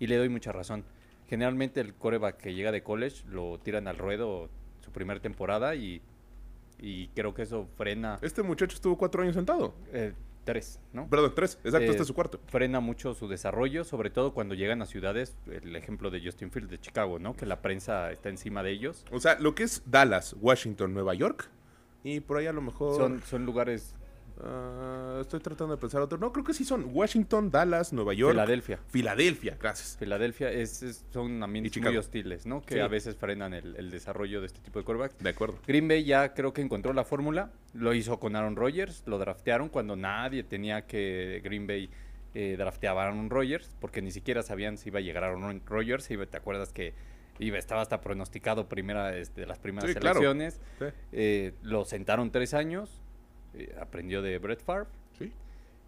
Y le doy mucha razón. Generalmente el coreback que llega de college lo tiran al ruedo su primera temporada y, y creo que eso frena Este muchacho estuvo cuatro años sentado. eh, tres, ¿no? Perdón, tres. Exacto, Eh, este es su cuarto. frena mucho su desarrollo, sobre todo cuando llegan a ciudades, el ejemplo de Justin Fields de Chicago, ¿no? Que la prensa está encima de ellos. O sea, lo que es Dallas, Washington, Nueva York. Y por ahí a lo mejor. Son, son lugares, Ah, estoy tratando de pensar otro. No, creo que sí son Washington, Dallas, Nueva York. Filadelfia. Filadelfia, gracias. Filadelfia es, es- son ambientes muy hostiles, ¿no? Que Sí. a veces frenan el, el desarrollo de este tipo de quarterbacks. De acuerdo. Green Bay ya creo que encontró la fórmula. Lo hizo con Aaron Rodgers. Lo draftearon cuando nadie tenía que Green Bay eh, drafteaba a Aaron Rodgers. Porque ni siquiera sabían si iba a llegar Aaron Rodgers. Iba- ¿Te acuerdas que iba, estaba hasta pronosticado primera, este, de las primeras Sí, claro. Sí. Eh, lo sentaron tres años. Eh, aprendió de Brett Favre. Sí.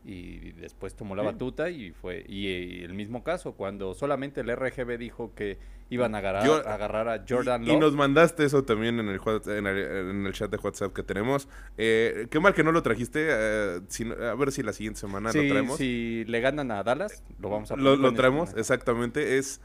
Y después tomó la Sí. batuta y fue. Y, el mismo caso, cuando solamente el RGB dijo que iban a agarrar, Yo- a, agarrar a Jordan y, y nos mandaste eso también en el, en el, en el chat de WhatsApp que tenemos. Eh, qué mal que no lo trajiste. eh, si a ver si la siguiente semana Sí, lo traemos. Si le ganan a Dallas, lo vamos a Lo, poner lo traemos, este- exactamente. Es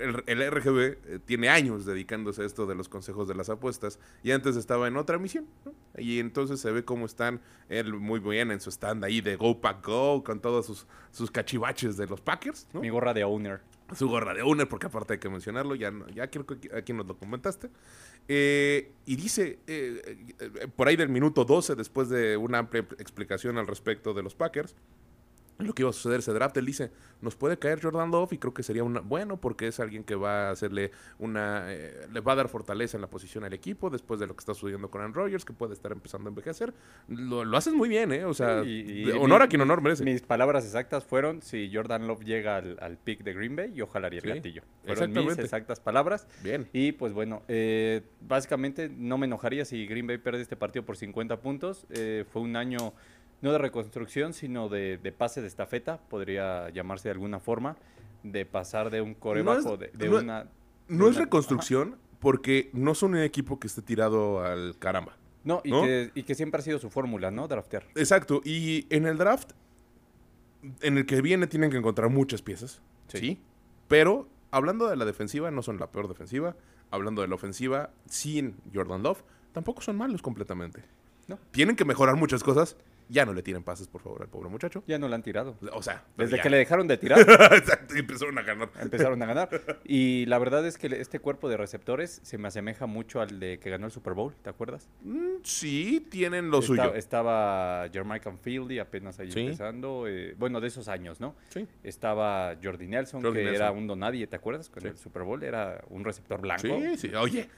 el, el RGB eh, tiene años dedicándose a esto de los consejos de las apuestas y antes estaba en otra misión. ¿no? Y entonces se ve cómo están él muy bien en su stand ahí de Go Pack Go con todos sus, sus cachivaches de los Packers. ¿no? Mi gorra de owner. su gorra de owner, porque aparte hay que mencionarlo, ya, no- ya creo que aquí nos lo comentaste. Eh, y dice, eh, eh, por ahí del minuto 12, después de una amplia explicación al respecto de los Packers, lo que iba a suceder ese draft, él dice, nos puede caer Jordan Love y creo que sería una, bueno porque es alguien que va a hacerle una, eh, le va a dar fortaleza en la posición al equipo después de lo que está sucediendo con Aaron Rodgers, que puede estar empezando a envejecer. Lo, lo haces muy bien, ¿eh? O sea, y- y honor mi- a quien honor merece. Mis palabras exactas fueron: si Jordan Love llega al, al pick de Green Bay, yo jalaría el Sí, gatillo. Fueron mis exactas palabras. Bien. Y pues bueno, eh, básicamente no me enojaría si Green Bay pierde este partido por 50 puntos. Eh, fue un año no de reconstrucción, sino de, de pase de estafeta, podría llamarse de alguna forma, de pasar de un coreback es- o de, de no- una... de No es una- reconstrucción porque no son un equipo que esté tirado al caramba. No, y, ¿no? Que, y que siempre ha sido su fórmula, ¿no? Draftear. Exacto. Y en el draft, en el que viene, tienen que encontrar muchas piezas. Sí. Sí. Pero hablando de la defensiva, no son la peor defensiva. Hablando de la ofensiva, sin Jordan Love, tampoco son malos completamente. No. Tienen que mejorar muchas cosas. Ya no le tiren pases, por favor, al pobre muchacho. Ya no la han tirado. O sea, Desde ya. que le dejaron de tirar, Exacto, empezaron a ganar. empezaron a ganar. Y la verdad es que le- este cuerpo de receptores se me asemeja mucho al de que ganó el Super Bowl, ¿te acuerdas? Mm, sí, tienen lo Esta- suyo. Estaba Jermichael Fieldy apenas ahí Sí. empezando. eh, bueno, de esos años, ¿no? Sí. Estaba Jordi Nelson, Jordi que Nelson. era un donadie, ¿te acuerdas? Con Sí. el Super Bowl era un receptor blanco. Sí, sí. Oye,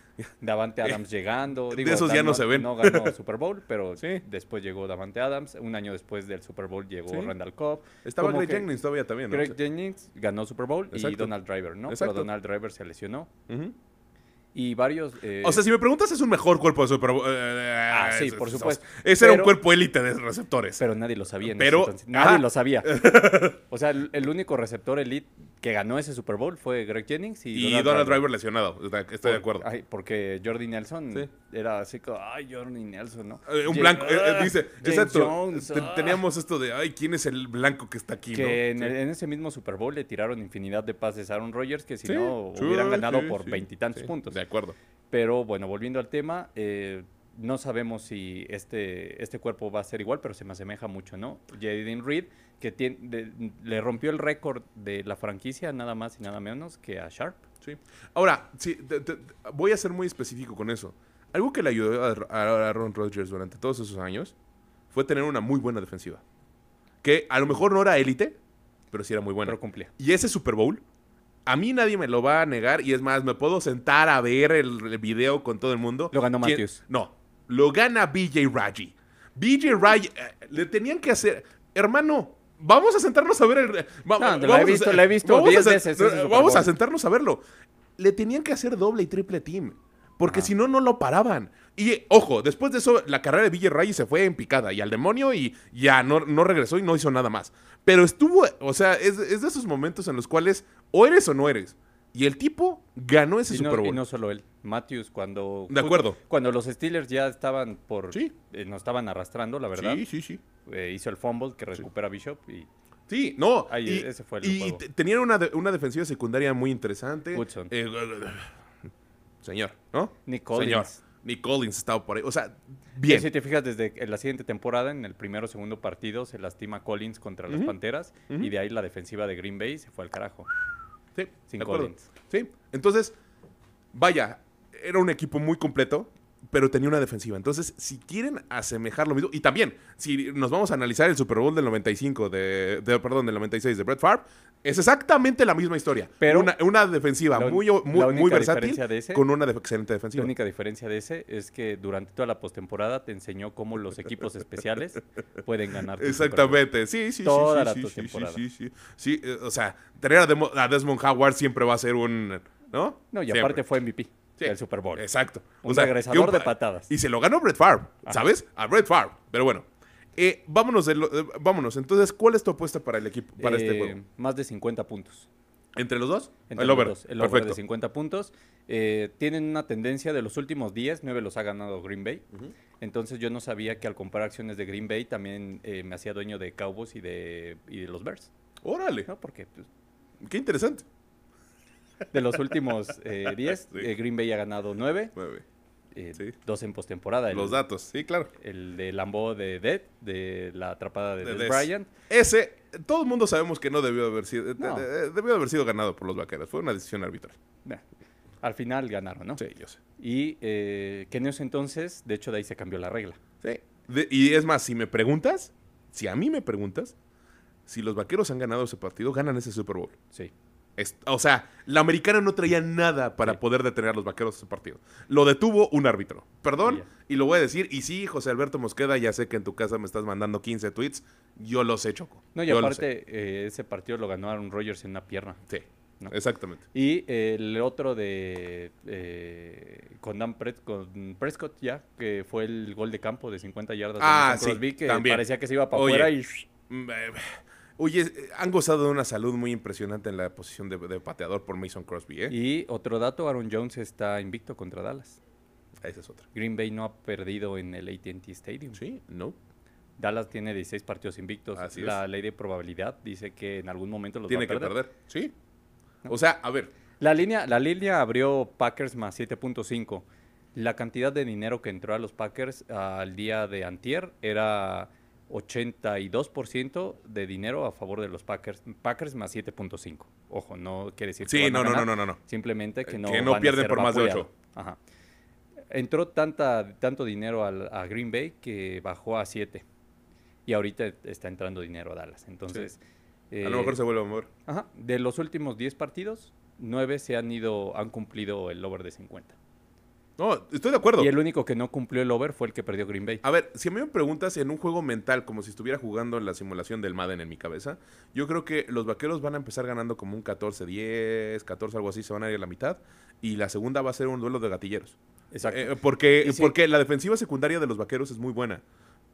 Davante Adams llegando. de esos ya no se ven. No ganó Super Bowl, pero Sí. después llegó Davante Adams. Un año después del Super Bowl llegó Sí. Randall Cobb. estaba Greg Jennings todavía también, ¿no? Greg Jennings ganó Super Bowl y. Donald Driver, ¿no? Exacto. Pero Donald Driver se lesionó. Y varios... eh, O sea, si me preguntas, es un mejor cuerpo de Super Bowl. Ah, sí, por es- supuesto. Ese era un cuerpo élite de receptores. Pero nadie lo sabía. en Pero- ese entonces. Nadie ajá. lo sabía. O sea, el, único receptor elite que ganó ese Super Bowl fue Greg Jennings y, y Donald, Driver lesionado. Estoy de acuerdo. Ay, porque Jordi Nelson Sí. era así como, ay, Jordi Nelson, ¿no? Eh, un blanco. eh, eh, ah, dice, James exacto. Jones, ah. Teníamos esto de, ay, ¿quién es el blanco que está aquí? Que no? en, Sí. el- en ese mismo Super Bowl le tiraron infinidad de pases a Aaron Rodgers que si Sí, no hubieran ganado por veintitantos puntos. De acuerdo. Pero bueno, volviendo al tema, eh, no sabemos si este, este cuerpo va a ser igual, pero se me asemeja mucho, ¿no? Jaden Reed, que tiene, de- le rompió el récord de la franquicia nada más y nada menos que a Sharp. Sí. Ahora, sí, te- te- voy a ser muy específico con eso. Algo que le ayudó a, a Aaron Rodgers durante todos esos años fue tener una muy buena defensiva. Que a lo mejor no era élite, pero sí era muy buena. Pero cumplía. Y ese Super Bowl, a mí nadie me lo va a negar. Y es más, me puedo sentar a ver el, el video con todo el mundo. Lo ganó ¿Quién- Matthews. No, lo gana BJ Raji. BJ Raji, eh, le tenían que hacer. Hermano, vamos a sentarnos a ver el. va- No, lo he vamos a visto- hacer- lo he visto vamos a 10 sen- veces Vamos a sentarnos a verlo. Le tenían que hacer doble y triple team. Porque Ajá. si no, no lo paraban. Y ojo, después de eso, la carrera de Raji se fue en picada y al demonio y ya no, no regresó y no hizo nada más. Pero estuvo, o sea, es, es de esos momentos en los cuales o eres o no eres. Y el tipo ganó ese Y no, Super y Bowl. no solo él, Matthews, cuando... De acuerdo. Cuando los Steelers ya estaban por... Sí. eh, nos estaban arrastrando, la verdad. Sí, sí, sí. eh, hizo el fumble que recupera Bishop y Sí, no. Ahí, y, ese fue el y juego. tenían una, de- una defensiva secundaria muy interesante. Woodson. Eh, señor, ¿no? Nick Señor. Nick Collins estaba por ahí. O sea, Y bien. Si te fijas, desde la siguiente temporada, en el primero o segundo partido, se lastima Collins contra las. Panteras y de ahí la defensiva de Green Bay se fue al carajo. Sí, Sin. Collins. Sí, entonces, vaya, era un equipo muy completo, pero tenía una defensiva. Entonces, si quieren asemejar lo mismo, y también, si nos vamos a analizar el Super Bowl del 95, de, de- perdón, del 96 de Brett Favre, es exactamente la misma historia. Pero una, una defensiva la muy, muy, la muy versátil diferencia de ese- con una excelente La defensiva. única diferencia de ese es que durante toda la postemporada te enseñó cómo los equipos especiales pueden ganar. Exactamente, sí, sí, Toda sí, la sí, sí, sí, sí, sí, sí, eh, o sea, tener a, Desmond Howard siempre va a ser un, ¿no? No, y Siempre. aparte fue MVP Sí, del Super Bowl. Exacto. Un que regresador de pa- patadas. Y se lo ganó Brett Favre, ¿sabes? A Brett Favre. Pero bueno, eh, vámonos, de lo- eh, vámonos. Entonces, ¿cuál es tu apuesta para el equipo, para este Eh, juego? Más de 50 puntos. ¿Entre los dos? Entre el los over. dos, el over Perfecto. de 50 puntos. Eh, tienen una tendencia de los últimos 10, 9 los ha ganado Green Bay. Entonces yo no sabía que al comprar acciones de Green Bay también me hacía dueño de Cowboys y de, y de los Bears. Órale, ¿no? Porque pues, qué interesante. De los últimos eh, 10, Sí. eh, Green Bay ha ganado 9, Nueve. eh, Sí. dos en postemporada. Los datos, sí, claro. El de Lambeau de Dead, de la atrapada de, De Des. Bryant. Ese, todo el mundo sabemos que no debió haber sido, eh, eh, debió haber sido ganado por los vaqueros. Fue una decisión arbitral. Nah, Al final ganaron, ¿no? Sí, yo sé. Y eh, que en ese entonces, de hecho, de ahí se cambió la regla. Sí. Y es más, si me preguntas, si a mí me preguntas, si los vaqueros han ganado ese partido, ganan ese Super Bowl. Sí. O sea, la americana no traía nada para Sí. poder detener a los vaqueros ese partido. Lo detuvo un árbitro. Perdón, Y lo voy a decir. Y sí, José Alberto Mosqueda, ya sé que en tu casa me estás mandando 15 tweets. Yo lo sé, Choco. No, y Yo aparte, eh, ese partido lo ganó Aaron Rodgers en una pierna. Sí, No. exactamente. Y eh, el otro de eh, con Dan con Prescott ya, que fue el gol de campo de 50 yardas de Ah, sí, Crosby, que también. parecía que se iba para afuera y Mm, eh, Oye, eh, han gozado de una salud muy impresionante en la posición de, de pateador por Mason Crosby, ¿eh? Y otro dato, Aaron Jones está invicto contra Dallas. Esa es otra. Green Bay no ha perdido en el AT&T Stadium. Sí, no. Dallas tiene 16 partidos invictos. Así la ley de probabilidad dice que en algún momento los Tiene va a que perder. perder. Sí. O sea, a ver, La línea, la línea abrió Packers más 7.5. La cantidad de dinero que entró a los Packers al día de antier era 82% de dinero a favor de los Packers. Packers más 7.5. Ojo, no quiere decir que Sí, van a no, no, ganar, no, no, no. Simplemente que Eh, no, que no van a pierden ser por más de vapuleados. ocho. Ajá. Entró tanta, tanto dinero al- a Green Bay que bajó a 7. Y ahorita está entrando dinero a Dallas. Entonces... a eh, lo mejor se vuelve a mover. Ajá. De los últimos 10 partidos, 9 se han ido, han cumplido el over de 50. No, estoy de acuerdo. Y el único que no cumplió el over fue el que perdió Green Bay. A ver, si a mí me preguntas en un juego mental, como si estuviera jugando en la simulación del Madden en mi cabeza, yo creo que los vaqueros van a empezar ganando como un 14-10, 14, algo así, se van a ir a la mitad. Y la segunda va a ser un duelo de gatilleros. Exacto. Eh, porque, porque la defensiva secundaria de los vaqueros es muy buena.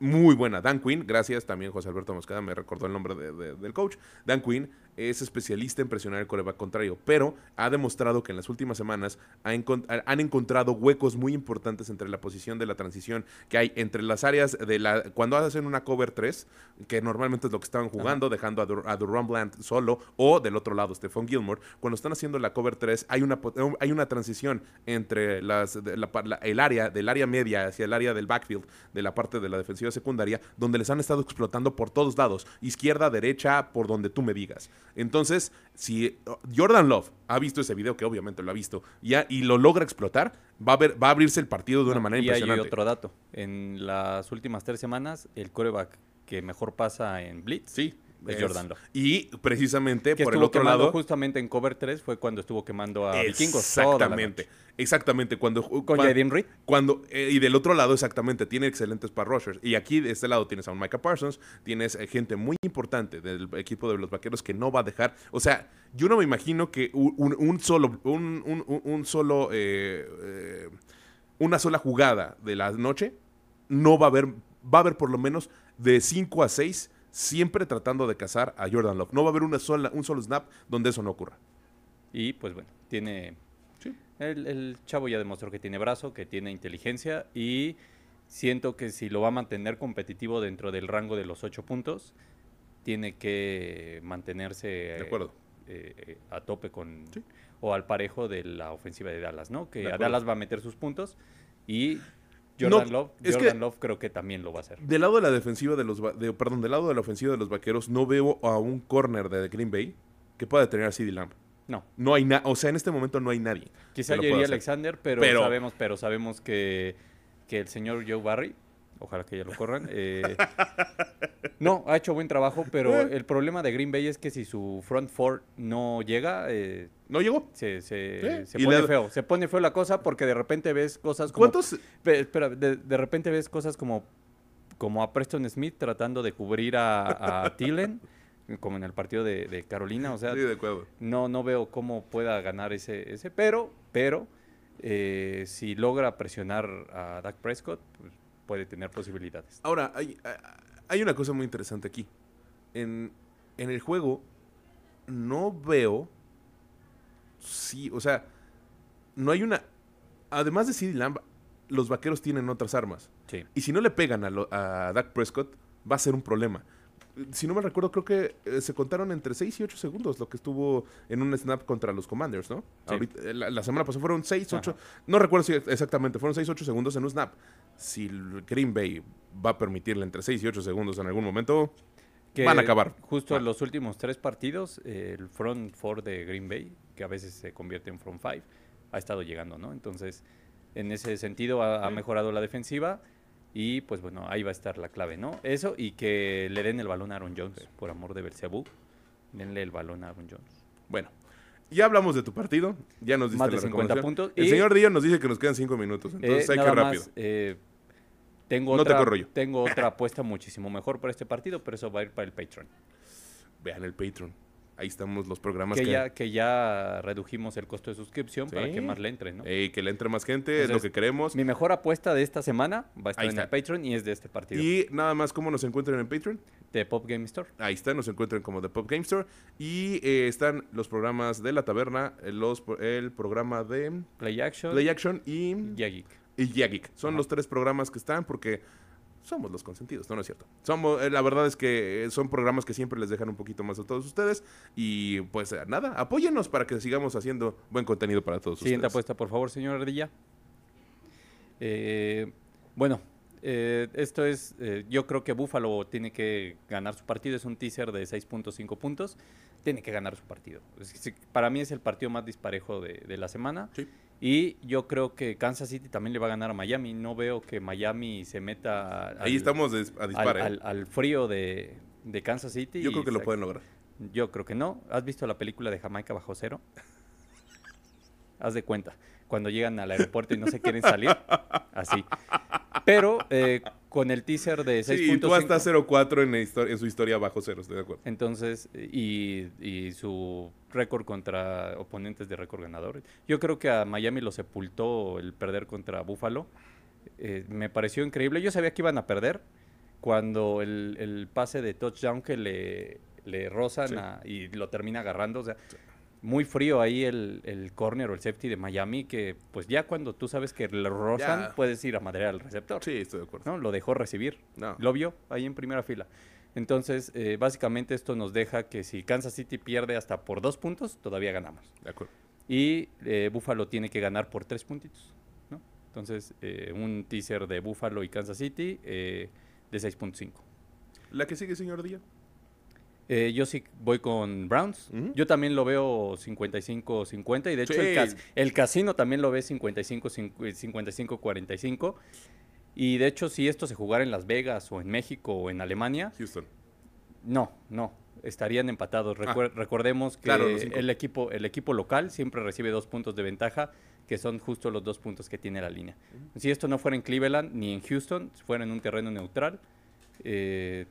Muy buena. Dan Quinn, gracias también José Alberto Mosqueda, me recordó el nombre de- de- del coach. Dan Quinn es especialista en presionar el coreback contrario, pero ha demostrado que en las últimas semanas ha han encontrado huecos muy importantes entre la posición de la transición que hay entre las áreas de la. Cuando hacen una cover 3, que normalmente es lo que estaban jugando, dejando a, Dur- a Bland solo, o del otro lado, Stephon Gilmore, cuando están haciendo la cover 3, hay una, hay una transición entre las, de la la- el área, del área media hacia el área del backfield, de la parte de la defensiva secundaria donde les han estado explotando por todos lados, izquierda, derecha, por donde tú me digas. Entonces, si uh, Jordan Love ha visto ese video, que obviamente lo ha visto, ya, y lo logra explotar, va a, ver, va a abrirse el partido de una manera y impresionante. hay otro dato. En las últimas tres semanas, el coreback que mejor pasa en Blitz Sí. Es Jordan Love. Y precisamente Que por el otro lado. justamente en cover 3 fue cuando estuvo quemando a Vikingos. Exactamente. Exactamente. Cuando, Con cuan- Jaden Reed. Cuando, eh, y del otro lado, exactamente, tiene excelentes pass rushers. Y aquí de este lado tienes a un Micah Parsons, tienes eh, gente muy importante del equipo de los vaqueros que no va a dejar. O sea, yo no me imagino que un, un- un solo, un, un- un- un solo, eh, eh, una sola jugada de la noche no va a haber, va a haber por lo menos de 5 a 6 siempre tratando de cazar a Jordan Love. No va a haber una sola, un solo snap donde eso no ocurra. Y pues bueno, tiene. Sí. El, el chavo ya demostró que tiene brazo, que tiene inteligencia y siento que si lo va a mantener competitivo dentro del rango de los ocho puntos, tiene que mantenerse De acuerdo. eh, eh, a tope con Sí. o al parejo de la ofensiva de Dallas, ¿no? Que a. Dallas va a meter sus puntos y Jordan No, Love, es que- Jordan Love creo que también lo va a hacer. Del lado de la defensiva de los de- perdón, del lado de la ofensiva de los vaqueros, no veo a un corner de Green Bay que pueda detener a CD Lamb. No, No hay nada, o sea, en este momento no hay nadie. quizá hacer. Alexander, pero, Pero- sabemos, pero sabemos que, que el señor Joe Barry, ojalá que ya lo corran, eh, no, ha hecho buen trabajo, pero Eh. el problema de Green Bay es que si su front four no llega, eh, ¿No llegó? se, se, se y pone feo, se pone feo la cosa porque de repente ves cosas como... ¿Cuántos? Pe- Espera, de, de repente ves cosas como, como a Preston Smith tratando de cubrir a, a Thielen, como en el partido de, de Carolina, o sea, Sí, de acuerdo. no, no veo cómo pueda ganar ese, ese pero, pero eh, si logra presionar a Dak Prescott, pues, puede tener posibilidades. Ahora, hay, hay una cosa muy interesante aquí. En, en el juego, no veo. Sí, o sea, no hay una. Además de CD Lamb, los vaqueros tienen otras armas. Sí. Y si no le pegan a, lo- a Dak Prescott, va a ser un problema. Si no me recuerdo, creo que eh, se contaron entre 6 y 8 segundos lo que estuvo en un snap contra los Commanders, ¿no? Sí. Ahorita- eh, la, la semana pasada fueron 6, 8. Ajá. No recuerdo si exactamente, fueron 6, 8 segundos en un snap. Si Green Bay va a permitirle entre 6 y 8 segundos en algún momento, Que van a acabar. Justo en los últimos tres partidos, eh, el front four de Green Bay, que a veces se convierte en front five, ha estado llegando, ¿no? Entonces, en ese sentido ha, ha mejorado la defensiva y pues bueno, ahí va a estar la clave, ¿no? Eso y que le den el balón a Aaron Jones, por amor de Belcebú, denle el balón a Aaron Jones. Bueno, ya hablamos de tu partido, ya nos diste Más de la 50 recomendación. puntos, El y- señor Díaz nos dice que nos quedan 5 minutos, entonces Eh, hay que rápido. más, eh, tengo, No te otra, corro yo. tengo otra apuesta muchísimo mejor para este partido, pero eso va a ir para el Patreon. Vean el Patreon. Ahí estamos los programas Que que, ya, que ya redujimos el costo de suscripción para que más le entre, ¿no? Que le entre más gente, es lo que queremos. Mi mejor apuesta de esta semana va a estar en el Patreon y es de este partido. Y nada más, ¿cómo nos encuentran en Patreon? De Pop Game Store. Ahí está, nos encuentran como The Pop Game Store. Y eh, están los programas de la taberna, eh, los, el programa de Play Action. Play Action y, Ya Geek. y Yeah Geek. Son Ajá. los tres programas que están porque somos los consentidos, no, no es cierto. Somos, eh, la verdad es que eh, son programas que siempre les dejan un poquito más a todos ustedes. Y pues eh, nada, apóyennos para que sigamos haciendo buen contenido para todos Siguiente ustedes. apuesta, por favor, señor Ardilla. Eh, bueno, eh, esto es. eh, yo creo que Buffalo tiene que ganar su partido. Es un teaser de 6.5 puntos. Tiene que ganar su partido. Para mí es el partido más disparejo de, de la semana. Sí. Y yo creo que Kansas City también le va a ganar a Miami. No veo que Miami se meta. al- Ahí estamos a al, dispare. al- al frío de, de Kansas City. Yo creo que lo pueden lograr. Yo creo que no. ¿Has visto la película de Jamaica bajo cero? Haz de cuenta. Cuando llegan al aeropuerto y no se quieren salir. Así. Pero eh, con el teaser de 6.5. Sí, tú hasta 0-4 en, en su historia bajo cero, estoy de acuerdo. Entonces, y, y su récord contra oponentes de récord ganadores. Yo creo que a Miami lo sepultó el perder contra Buffalo. Eh, me pareció increíble. Yo sabía que iban a perder cuando el, el pase de touchdown que le, le rozan Sí. a- y lo termina agarrando. O sea, muy frío ahí el, el corner o el safety de Miami que pues ya cuando tú sabes que lo rozan Ya. puedes ir a madrear al receptor. Sí, estoy de acuerdo. ¿no? Lo dejó recibir. No. Lo vio ahí en primera fila. Entonces, eh, básicamente esto nos deja que si Kansas City pierde hasta por dos puntos, todavía ganamos. De acuerdo. Y eh, Buffalo tiene que ganar por tres puntitos. ¿no? Entonces, eh, un teaser de Buffalo y Kansas City. eh, de 6.5. ¿La que sigue, señor Díaz? Eh, yo sí voy con Browns. Yo también lo veo 55-50 y de hecho el, Sí. cas- el casino también lo ve 55-45. Y de hecho si esto se jugara en Las Vegas o en México o en Alemania, Houston. no, no, estarían empatados. Recuer- recordemos que Ah. Claro, el, equipo, el equipo local siempre recibe dos puntos de ventaja, que son justo los dos puntos que tiene la línea. Si esto no fuera en Cleveland ni en Houston, si fuera en un terreno neutral, eh,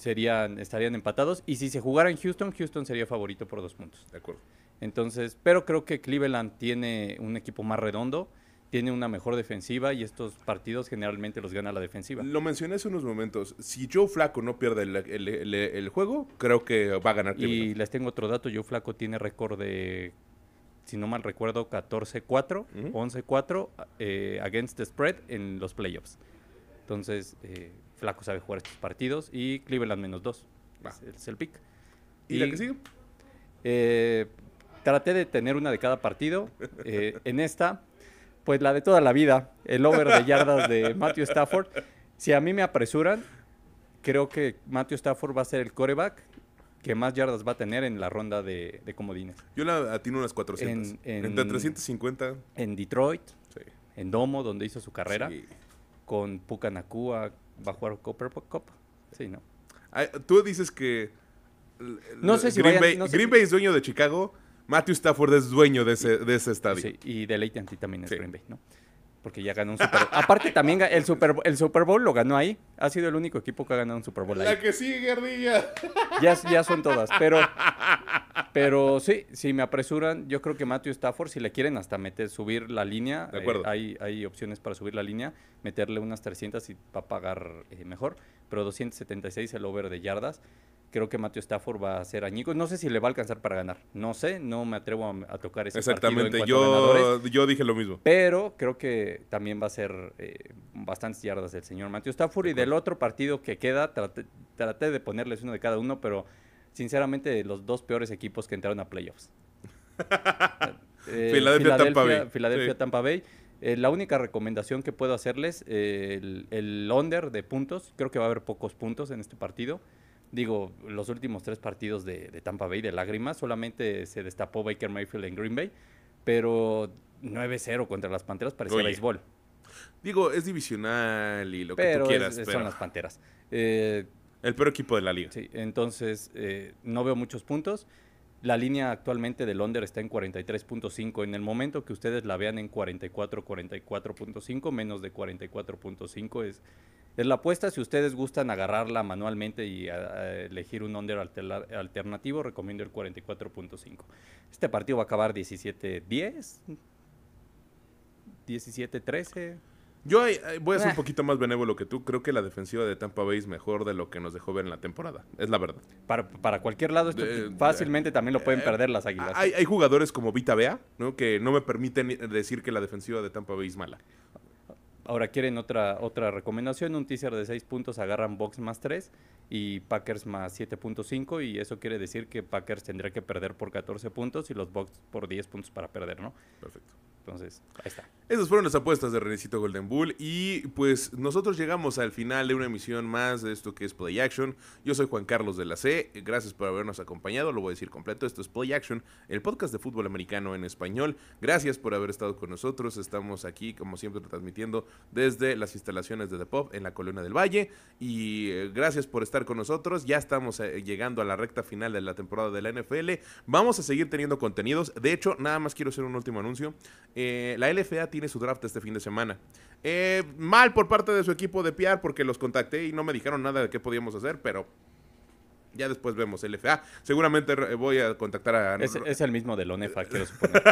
serían, estarían empatados. Y si se jugara en Houston, Houston sería favorito por dos puntos. De acuerdo. Entonces, pero creo que Cleveland tiene un equipo más redondo, tiene una mejor defensiva y estos partidos generalmente los gana la defensiva. Lo mencioné hace unos momentos. Si Joe Flaco no pierde el, el- el- el juego, creo que va a ganar Y Cleveland. les tengo otro dato, Joe Flaco tiene récord de, si no mal recuerdo, 14-4, Ujú. 11-4 eh, against the spread en los playoffs. Entonces, eh, Flaco sabe jugar estos partidos y Cleveland menos 2. Va. Es, es el pick. ¿Y, la que sigue? Eh, traté de tener una de cada partido. Eh, en esta, pues la de toda la vida, el over de yardas de Matthew Stafford. Si a mí me apresuran, creo que Matthew Stafford va a ser el coreback que más yardas va a tener en la ronda de, de comodines. Yo la atino unas 400. En- en- Entre 350. En Detroit, Sí. en Domo, donde hizo su carrera, Sí. con Puka Nakua, va a jugar Copper Cup. Sí, ¿no? Ay, Tú dices que. No sé si Green, vayan- Bay, no sé Green si- Bay es dueño de Chicago. Matthew Stafford es dueño de ese, de ese estadio. Sí, y de AT&T también es Sí. Green Bay, ¿no? Porque ya ganó un Super Bowl. Aparte también el Super, el Super Bowl lo ganó ahí. Ha sido el único equipo que ha ganado un Super Bowl ahí. La que sigue, Ardilla. Ya, ya son todas, pero, pero sí, si me apresuran, yo creo que Matthew Stafford, si le quieren hasta meter, subir la línea, De acuerdo. eh, hay, hay opciones para subir la línea, meterle unas 300 y va a pagar eh, mejor, pero 276 el over de yardas. Creo que Matthew Stafford va a ser añicos. No sé si le va a alcanzar para ganar. No sé, no me atrevo a, a tocar ese partido en Exactamente. a ganadores. Yo, yo dije lo mismo. Pero creo que también va a ser eh, bastantes yardas del señor Matthew Stafford. Y del otro partido que queda, traté, traté de ponerles uno de cada uno, pero sinceramente los dos peores equipos que entraron a playoffs. Eh, Filadelfia, Tampa Bay. Filadelfia, Sí. Tampa Bay. Eh, la única recomendación que puedo hacerles, eh, el, el under de puntos, creo que va a haber pocos puntos en este partido. Digo, los últimos tres partidos de, de Tampa Bay de lágrimas, solamente se destapó Baker Mayfield en Green Bay, pero 9-0 contra las Panteras parecía Oye, béisbol. Digo, es divisional y lo que tú quieras. es- pero son las Panteras. Eh, El peor equipo de la liga. sí, entonces eh, no veo muchos puntos. La línea actualmente del under está en 43.5. En el momento que ustedes la vean en 44, 44.5, menos de 44.5 es, es la apuesta. Si ustedes gustan agarrarla manualmente y a- a elegir un under alternativo, recomiendo el 44.5. Este partido va a acabar 17-10, 17-13. Yo eh, eh, voy a ser un Eh. poquito más benévolo que tú. Creo que la defensiva de Tampa Bay es mejor de lo que nos dejó ver en la temporada. Es la verdad. Para, para cualquier lado, esto De- fácilmente también lo pueden eh, perder las águilas. Hay, hay jugadores como Vita Bea, ¿no? Que no me permiten decir que la defensiva de Tampa Bay es mala. Ahora quieren otra, otra recomendación, un teaser de 6 puntos, agarran Box más 3 y Packers más 7.5 y eso quiere decir que Packers tendría que perder por 14 puntos y los Box por 10 puntos para perder, ¿no? Perfecto. Entonces, ahí está. Esas fueron las apuestas de Renecito Golden Bull y pues nosotros llegamos al final de una emisión más de esto que es Play Action. Yo soy Juan Carlos de la C, gracias por habernos acompañado, lo voy a decir completo, esto es Play Action, el podcast de fútbol americano en español. Gracias por haber estado con nosotros, estamos aquí como siempre transmitiendo desde las instalaciones de The Pop en la Colina del Valle y eh, gracias por estar con nosotros, ya estamos eh, llegando a la recta final de la temporada de la NFL, vamos a seguir teniendo contenidos, de hecho nada más quiero hacer un último anuncio. Eh, la LFA tiene su draft este fin de semana. Eh, mal por parte de su equipo de PR porque los contacté y no me dijeron nada de qué podíamos hacer, pero ya después vemos LFA. Seguramente eh, voy a contactar a... Es, es el mismo de Lonefa, quiero suponer.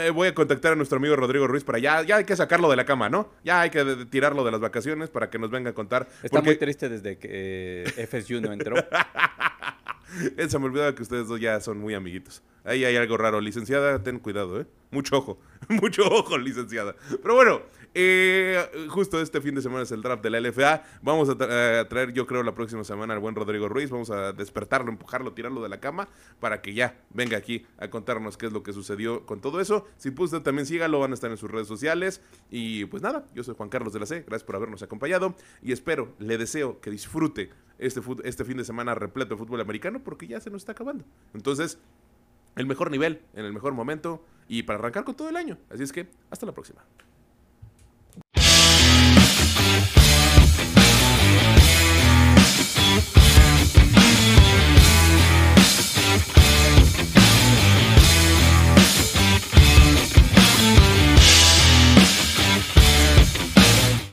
Eh, Voy a contactar a nuestro amigo Rodrigo Ruiz para ya, ya hay que sacarlo de la cama, ¿no? Ya hay que tirarlo de las vacaciones para que nos venga a contar. Está porque muy triste desde que eh, FSU no entró. se me olvidaba que ustedes dos ya son muy amiguitos. Ahí hay algo raro. Licenciada, ten cuidado, ¿eh? Mucho ojo. Mucho ojo, licenciada. Pero bueno, eh, justo este fin de semana es el draft de la LFA. Vamos a, traer, yo creo, la próxima semana al buen Rodrigo Ruiz. Vamos a despertarlo, empujarlo, tirarlo de la cama para que ya venga aquí a contarnos qué es lo que sucedió con todo eso. Si puede usted también sígalo, van a estar en sus redes sociales. Y pues nada, yo soy Juan Carlos de la C. Gracias por habernos acompañado y espero, le deseo que disfrute este, este fin de semana repleto de fútbol americano porque ya se nos está acabando. Entonces, el mejor nivel, en el mejor momento y para arrancar con todo el año. Así es que, hasta la próxima.